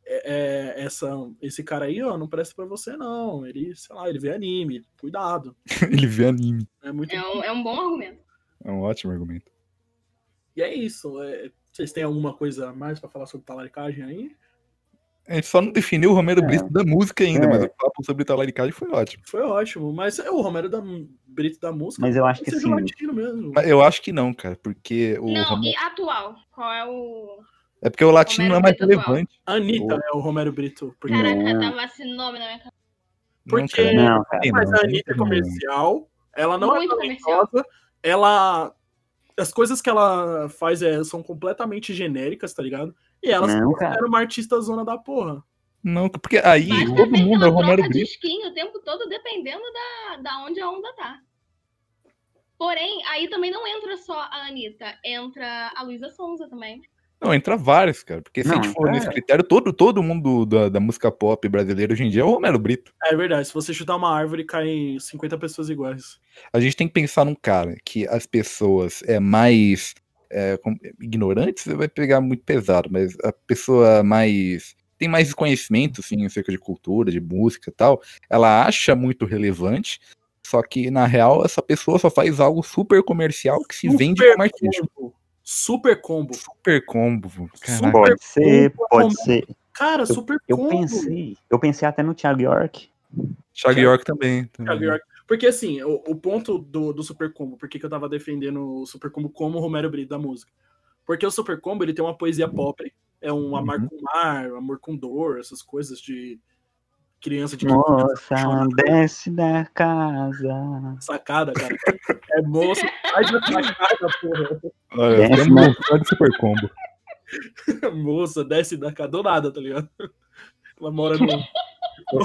é, é, essa, esse cara aí, ó, não presta pra você, não. Ele, sei lá, ele vê anime, cuidado. <laughs> Ele vê anime. É muito. É um, é um bom argumento. É um ótimo argumento. E é isso. é, vocês têm alguma coisa a mais pra falar sobre talaricagem aí? A gente só não definiu o Romero É. Brito da música ainda, É. mas o papo sobre talaricagem foi ótimo. Foi ótimo, mas é o Romero da Brito da música. Mas eu acho que seja sim. latino mesmo. Mas eu acho que não, cara, porque o não, Romero... e atual? Qual é o. É porque o latino não é mais Romero Brito relevante. Anitta é o Romero Brito. Porque, Caraca, Não. tava esse nome na minha cabeça. Não, Porque- cara, Não, cara. Mas não, a Anitta é não. comercial, ela não Muito é talentosa, ela. As coisas que ela faz é, são completamente genéricas, tá ligado? E ela Não, considera uma artista zona da porra. Não, porque aí Mas todo mundo é o Romero Brito. skin o tempo todo, dependendo da, da onde a onda tá. Porém, aí também não entra só a Anitta, entra a Luísa Sonza também. Não, entra vários, cara. Porque se a Não, gente for é. nesse critério, todo, todo mundo da, da música pop brasileira hoje em dia é o Romero Brito. É verdade, se você chutar uma árvore, caem 50 pessoas iguais. A gente tem que pensar num cara que as pessoas é mais é, com- ignorantes, vai pegar muito pesado, mas a pessoa mais tem mais conhecimento assim acerca de cultura, de música e tal, ela acha muito relevante, só que na real essa pessoa só faz algo super comercial que se vende como artista. Super combo. Super combo. Caraca. Super Pode ser, combo, pode combo. ser. Cara, super Eu combo. pensei, eu pensei até no Thiago York. Thiago York também. também. Thiago York. Porque assim, o, o ponto do, do Super Combo, por que, que eu tava defendendo o Super Combo como o Romero Brito da música? Porque o Super Combo ele tem uma poesia pop, é um amar Uhum. com mar, amor com dor, essas coisas de criança de Moça, desce da casa. sacada, cara. É moça, sai da sacada, porra. Olha, Desce, um de super combo. <laughs> Moça, desce da casa do nada, tá ligado? Ela mora no.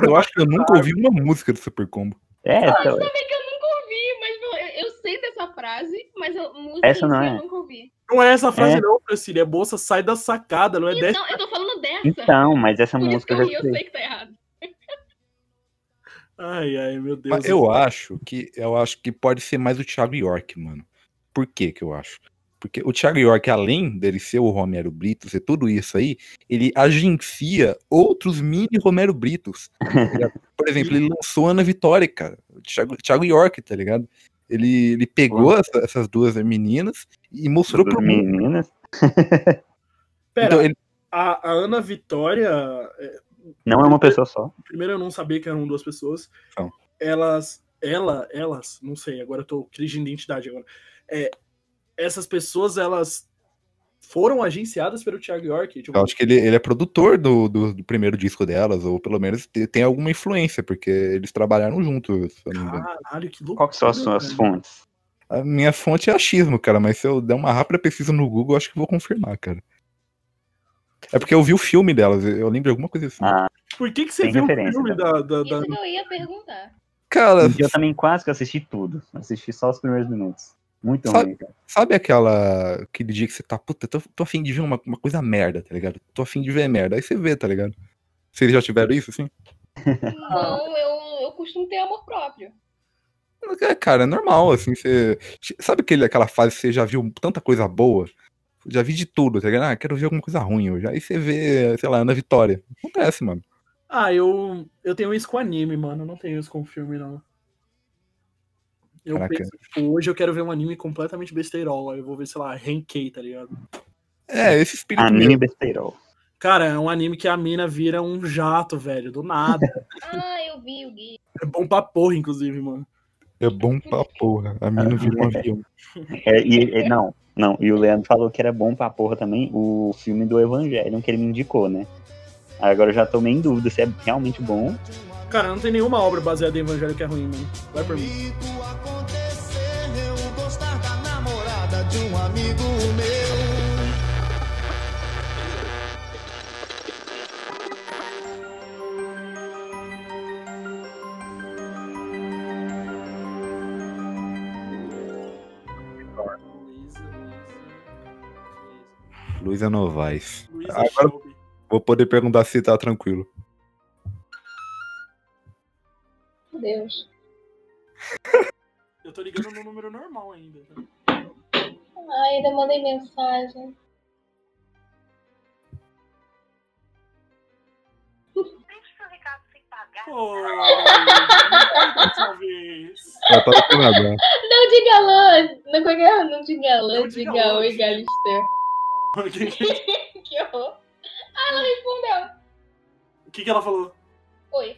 Eu acho que eu nunca ouvi uma música do super combo. É, essa, saber que eu nunca ouvi, mas eu, eu sei dessa frase, mas eu, música Essa não é? eu nunca ouvi. Não é essa frase, É. não, Francília. É moça, sai da sacada, não é desce. Então, eu tô falando dessa. então, mas essa Por isso que música eu eu já ri, eu sei que tá errado. Ai, ai, meu Deus. Mas eu acho que eu acho que pode ser mais o Thiago York, mano. Por que que eu acho? Porque o Thiago York, além dele ser o Romero Brito, ser tudo isso aí, ele agencia outros mini Romero Britos. tá? Por exemplo, ele lançou Ana Vitória, cara. O Thiago, Thiago York, tá ligado? Ele, ele pegou essa- essas duas meninas e mostrou pro mundo. Meninas. Pera, Então, ele- a, a Ana Vitória. Não é uma pessoa só. Primeiro eu não sabia que eram duas pessoas. Elas. Ela, elas, não sei, agora eu tô crise de identidade agora. É, essas pessoas, elas foram agenciadas pelo Thiago York. Tipo, Eu acho que ele, ele é produtor do, do, do primeiro disco delas, ou pelo menos te- tem alguma influência, porque eles trabalharam juntos. Caralho, que loucura. Qual que são as suas fontes? A minha fonte é achismo, cara, mas se eu der uma rápida pesquisa no Google, eu acho que vou confirmar, cara. É porque eu vi o filme delas, eu lembro de alguma coisa assim. Ah, Por que, que você viu o filme da, da, da- Isso que eu ia perguntar. Cara, um eu também quase que assisti tudo. Assisti só os primeiros minutos. Muito Sabe- ruim, cara. sabe aquela. aquele dia que você tá, puta, tô, tô afim de ver uma, uma coisa merda, tá ligado? Tô afim de ver merda. Aí você vê, tá ligado? Vocês já tiveram isso, assim? <laughs> Não, eu, eu costumo ter amor próprio. É, cara, é normal, assim, você. Sabe aquele, aquela fase que você já viu tanta coisa boa? Já vi de tudo, tá ligado? Ah, quero ver alguma coisa ruim hoje. Aí você vê, sei lá, Ana Vitória. Acontece, mano. Ah, eu, eu tenho isso com anime, mano. Eu não tenho isso com filme, não. Eu Caraca. penso, tipo, hoje eu quero ver um anime completamente besteirol. Aí eu vou ver, sei lá, Henkei, tá ligado? É, esse espírito Anime mesmo. besteirol. Cara, é um anime que a mina vira um jato, velho, do nada. <laughs> Ah, eu vi o Gui. é bom pra porra, inclusive, mano. É bom pra porra. A mina vira um <laughs> avião. É, e, e- não, não. E o Leandro falou que era bom pra porra também o filme do Evangelho que ele me indicou, né? Aí Agora eu já tô meio em dúvida se é realmente bom. Cara, não tem nenhuma obra baseada em evangelho que é ruim, mano. Vai por mim. Comigo acontecer, eu gostar da namorada de um amigo meu. Luísa, Novaes. Luísa Agora vou poder perguntar se tá tranquilo. Meu Deus. Eu tô ligando no número normal ainda. tá? Ai, ainda mandei mensagem. Pô, dessa vez. Né? Não diga lã! Não, não diga lã, Não diga diga lã. <laughs> Que horror. Ah, ela respondeu. O que, que ela falou? Oi.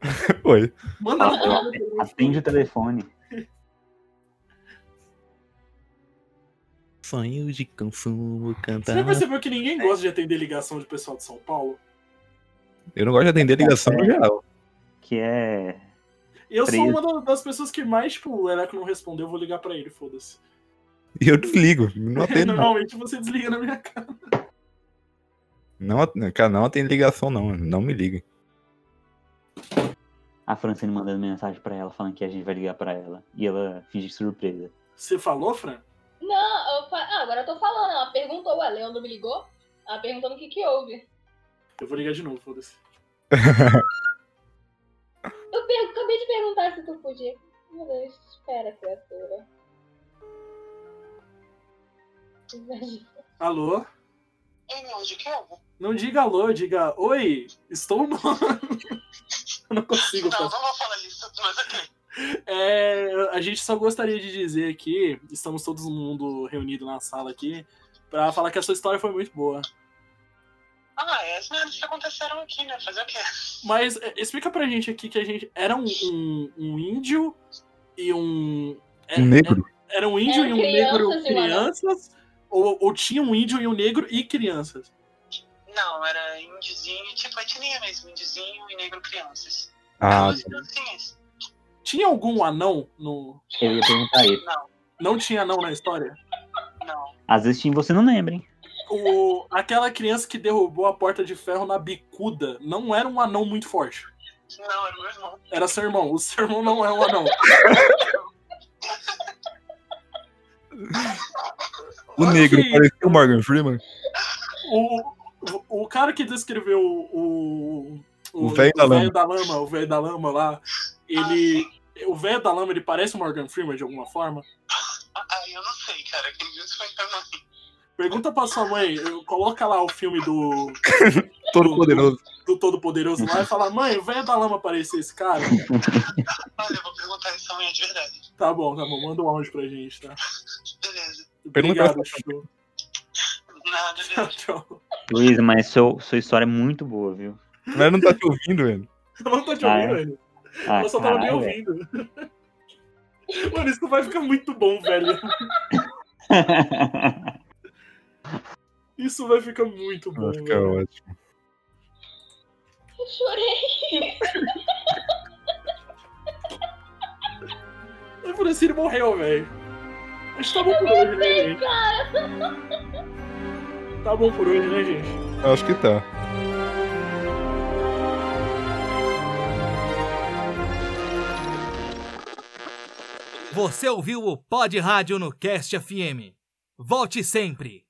<laughs> Oi. Manda falar. Atende o telefone. Sonho de canção, Você cantar. já percebeu que ninguém gosta de atender ligação de pessoal de São Paulo? Eu não gosto de atender ligação no geral. Que é. Eu sou Preso. uma da- das pessoas que mais, tipo, o Ereco não respondeu, eu vou ligar pra ele, foda-se. <laughs> E eu desligo. Não <laughs> atendo. Normalmente você desliga na minha cara. Não, cara, não atendo ligação, não. Não me liga. A Francine mandando mensagem pra ela falando que a gente vai ligar pra ela. E ela finge surpresa. Você falou, Fran? Não, eu fa... ah, agora eu tô falando. Ela perguntou, ué, Leandro me ligou? Ela perguntando o que que houve. Eu vou ligar de novo, foda-se. Eu per- acabei de perguntar se tu podia. Meu Deus, espera, criatura. Alô? Que? Não diga alô, diga oi, estou no. <laughs> eu não consigo Não, fazer. não vou falar isso, mas ok. É, a gente só gostaria de dizer aqui, estamos todo mundo reunido na sala aqui, pra falar que a sua história foi muito boa. Ah, é as merdas que aconteceram aqui, né? Fazer o quê? Mas é, explica pra gente aqui que a gente era um, um, um índio e um. é- Um negro. é- era um índio Eram e um negro crianças Ou, ou tinha um índio e um negro e crianças? Não, era índiozinho, tipo etnia mesmo, índiozinho e negro crianças. Ah, criancinhas. Tinha algum anão no. Eu ia perguntar isso. Não, Não tinha anão na história? não. Às vezes tinha, você não lembra, hein? O, aquela criança que derrubou a porta de ferro na bicuda não era um anão muito forte. Não, era o meu irmão. Era seu irmão. O seu irmão não é um anão. <laughs> o negro Ok. parecia o Morgan Freeman. O, o, o cara que descreveu o. O velho da da lama, o velho da lama lá, ele. O velho da lama, ele parece o Morgan Freeman de alguma forma? Ah, eu não sei, cara. Quem disse foi mãe. Pergunta pra sua mãe, coloca lá o filme do, <laughs> Todo poderoso. do Todo Poderoso lá e fala, mãe, o velho da lama parecia esse cara? Olha, eu vou perguntar isso amanhã de verdade. Tá bom, tá bom, manda um áudio pra gente, tá? Beleza. Pergunta Obrigado. Nada, <laughs> Tchau, tchau. Luísa, mas seu, sua história é muito boa, viu? Mas não tá te ouvindo, velho. Eu não tô te Ah, ouvindo, é? velho. Ah, Ela só tava me ouvindo. <laughs> Mano, isso vai ficar muito bom, velho. Isso vai ficar muito bom. Vai ficar velho. ótimo. Eu chorei. O Francine morreu, velho. Acho que tá bom por hoje, né, gente? Tá bom por hoje, né, gente? Acho que tá. Você ouviu o Pod Rádio no Cast FM. Volte sempre.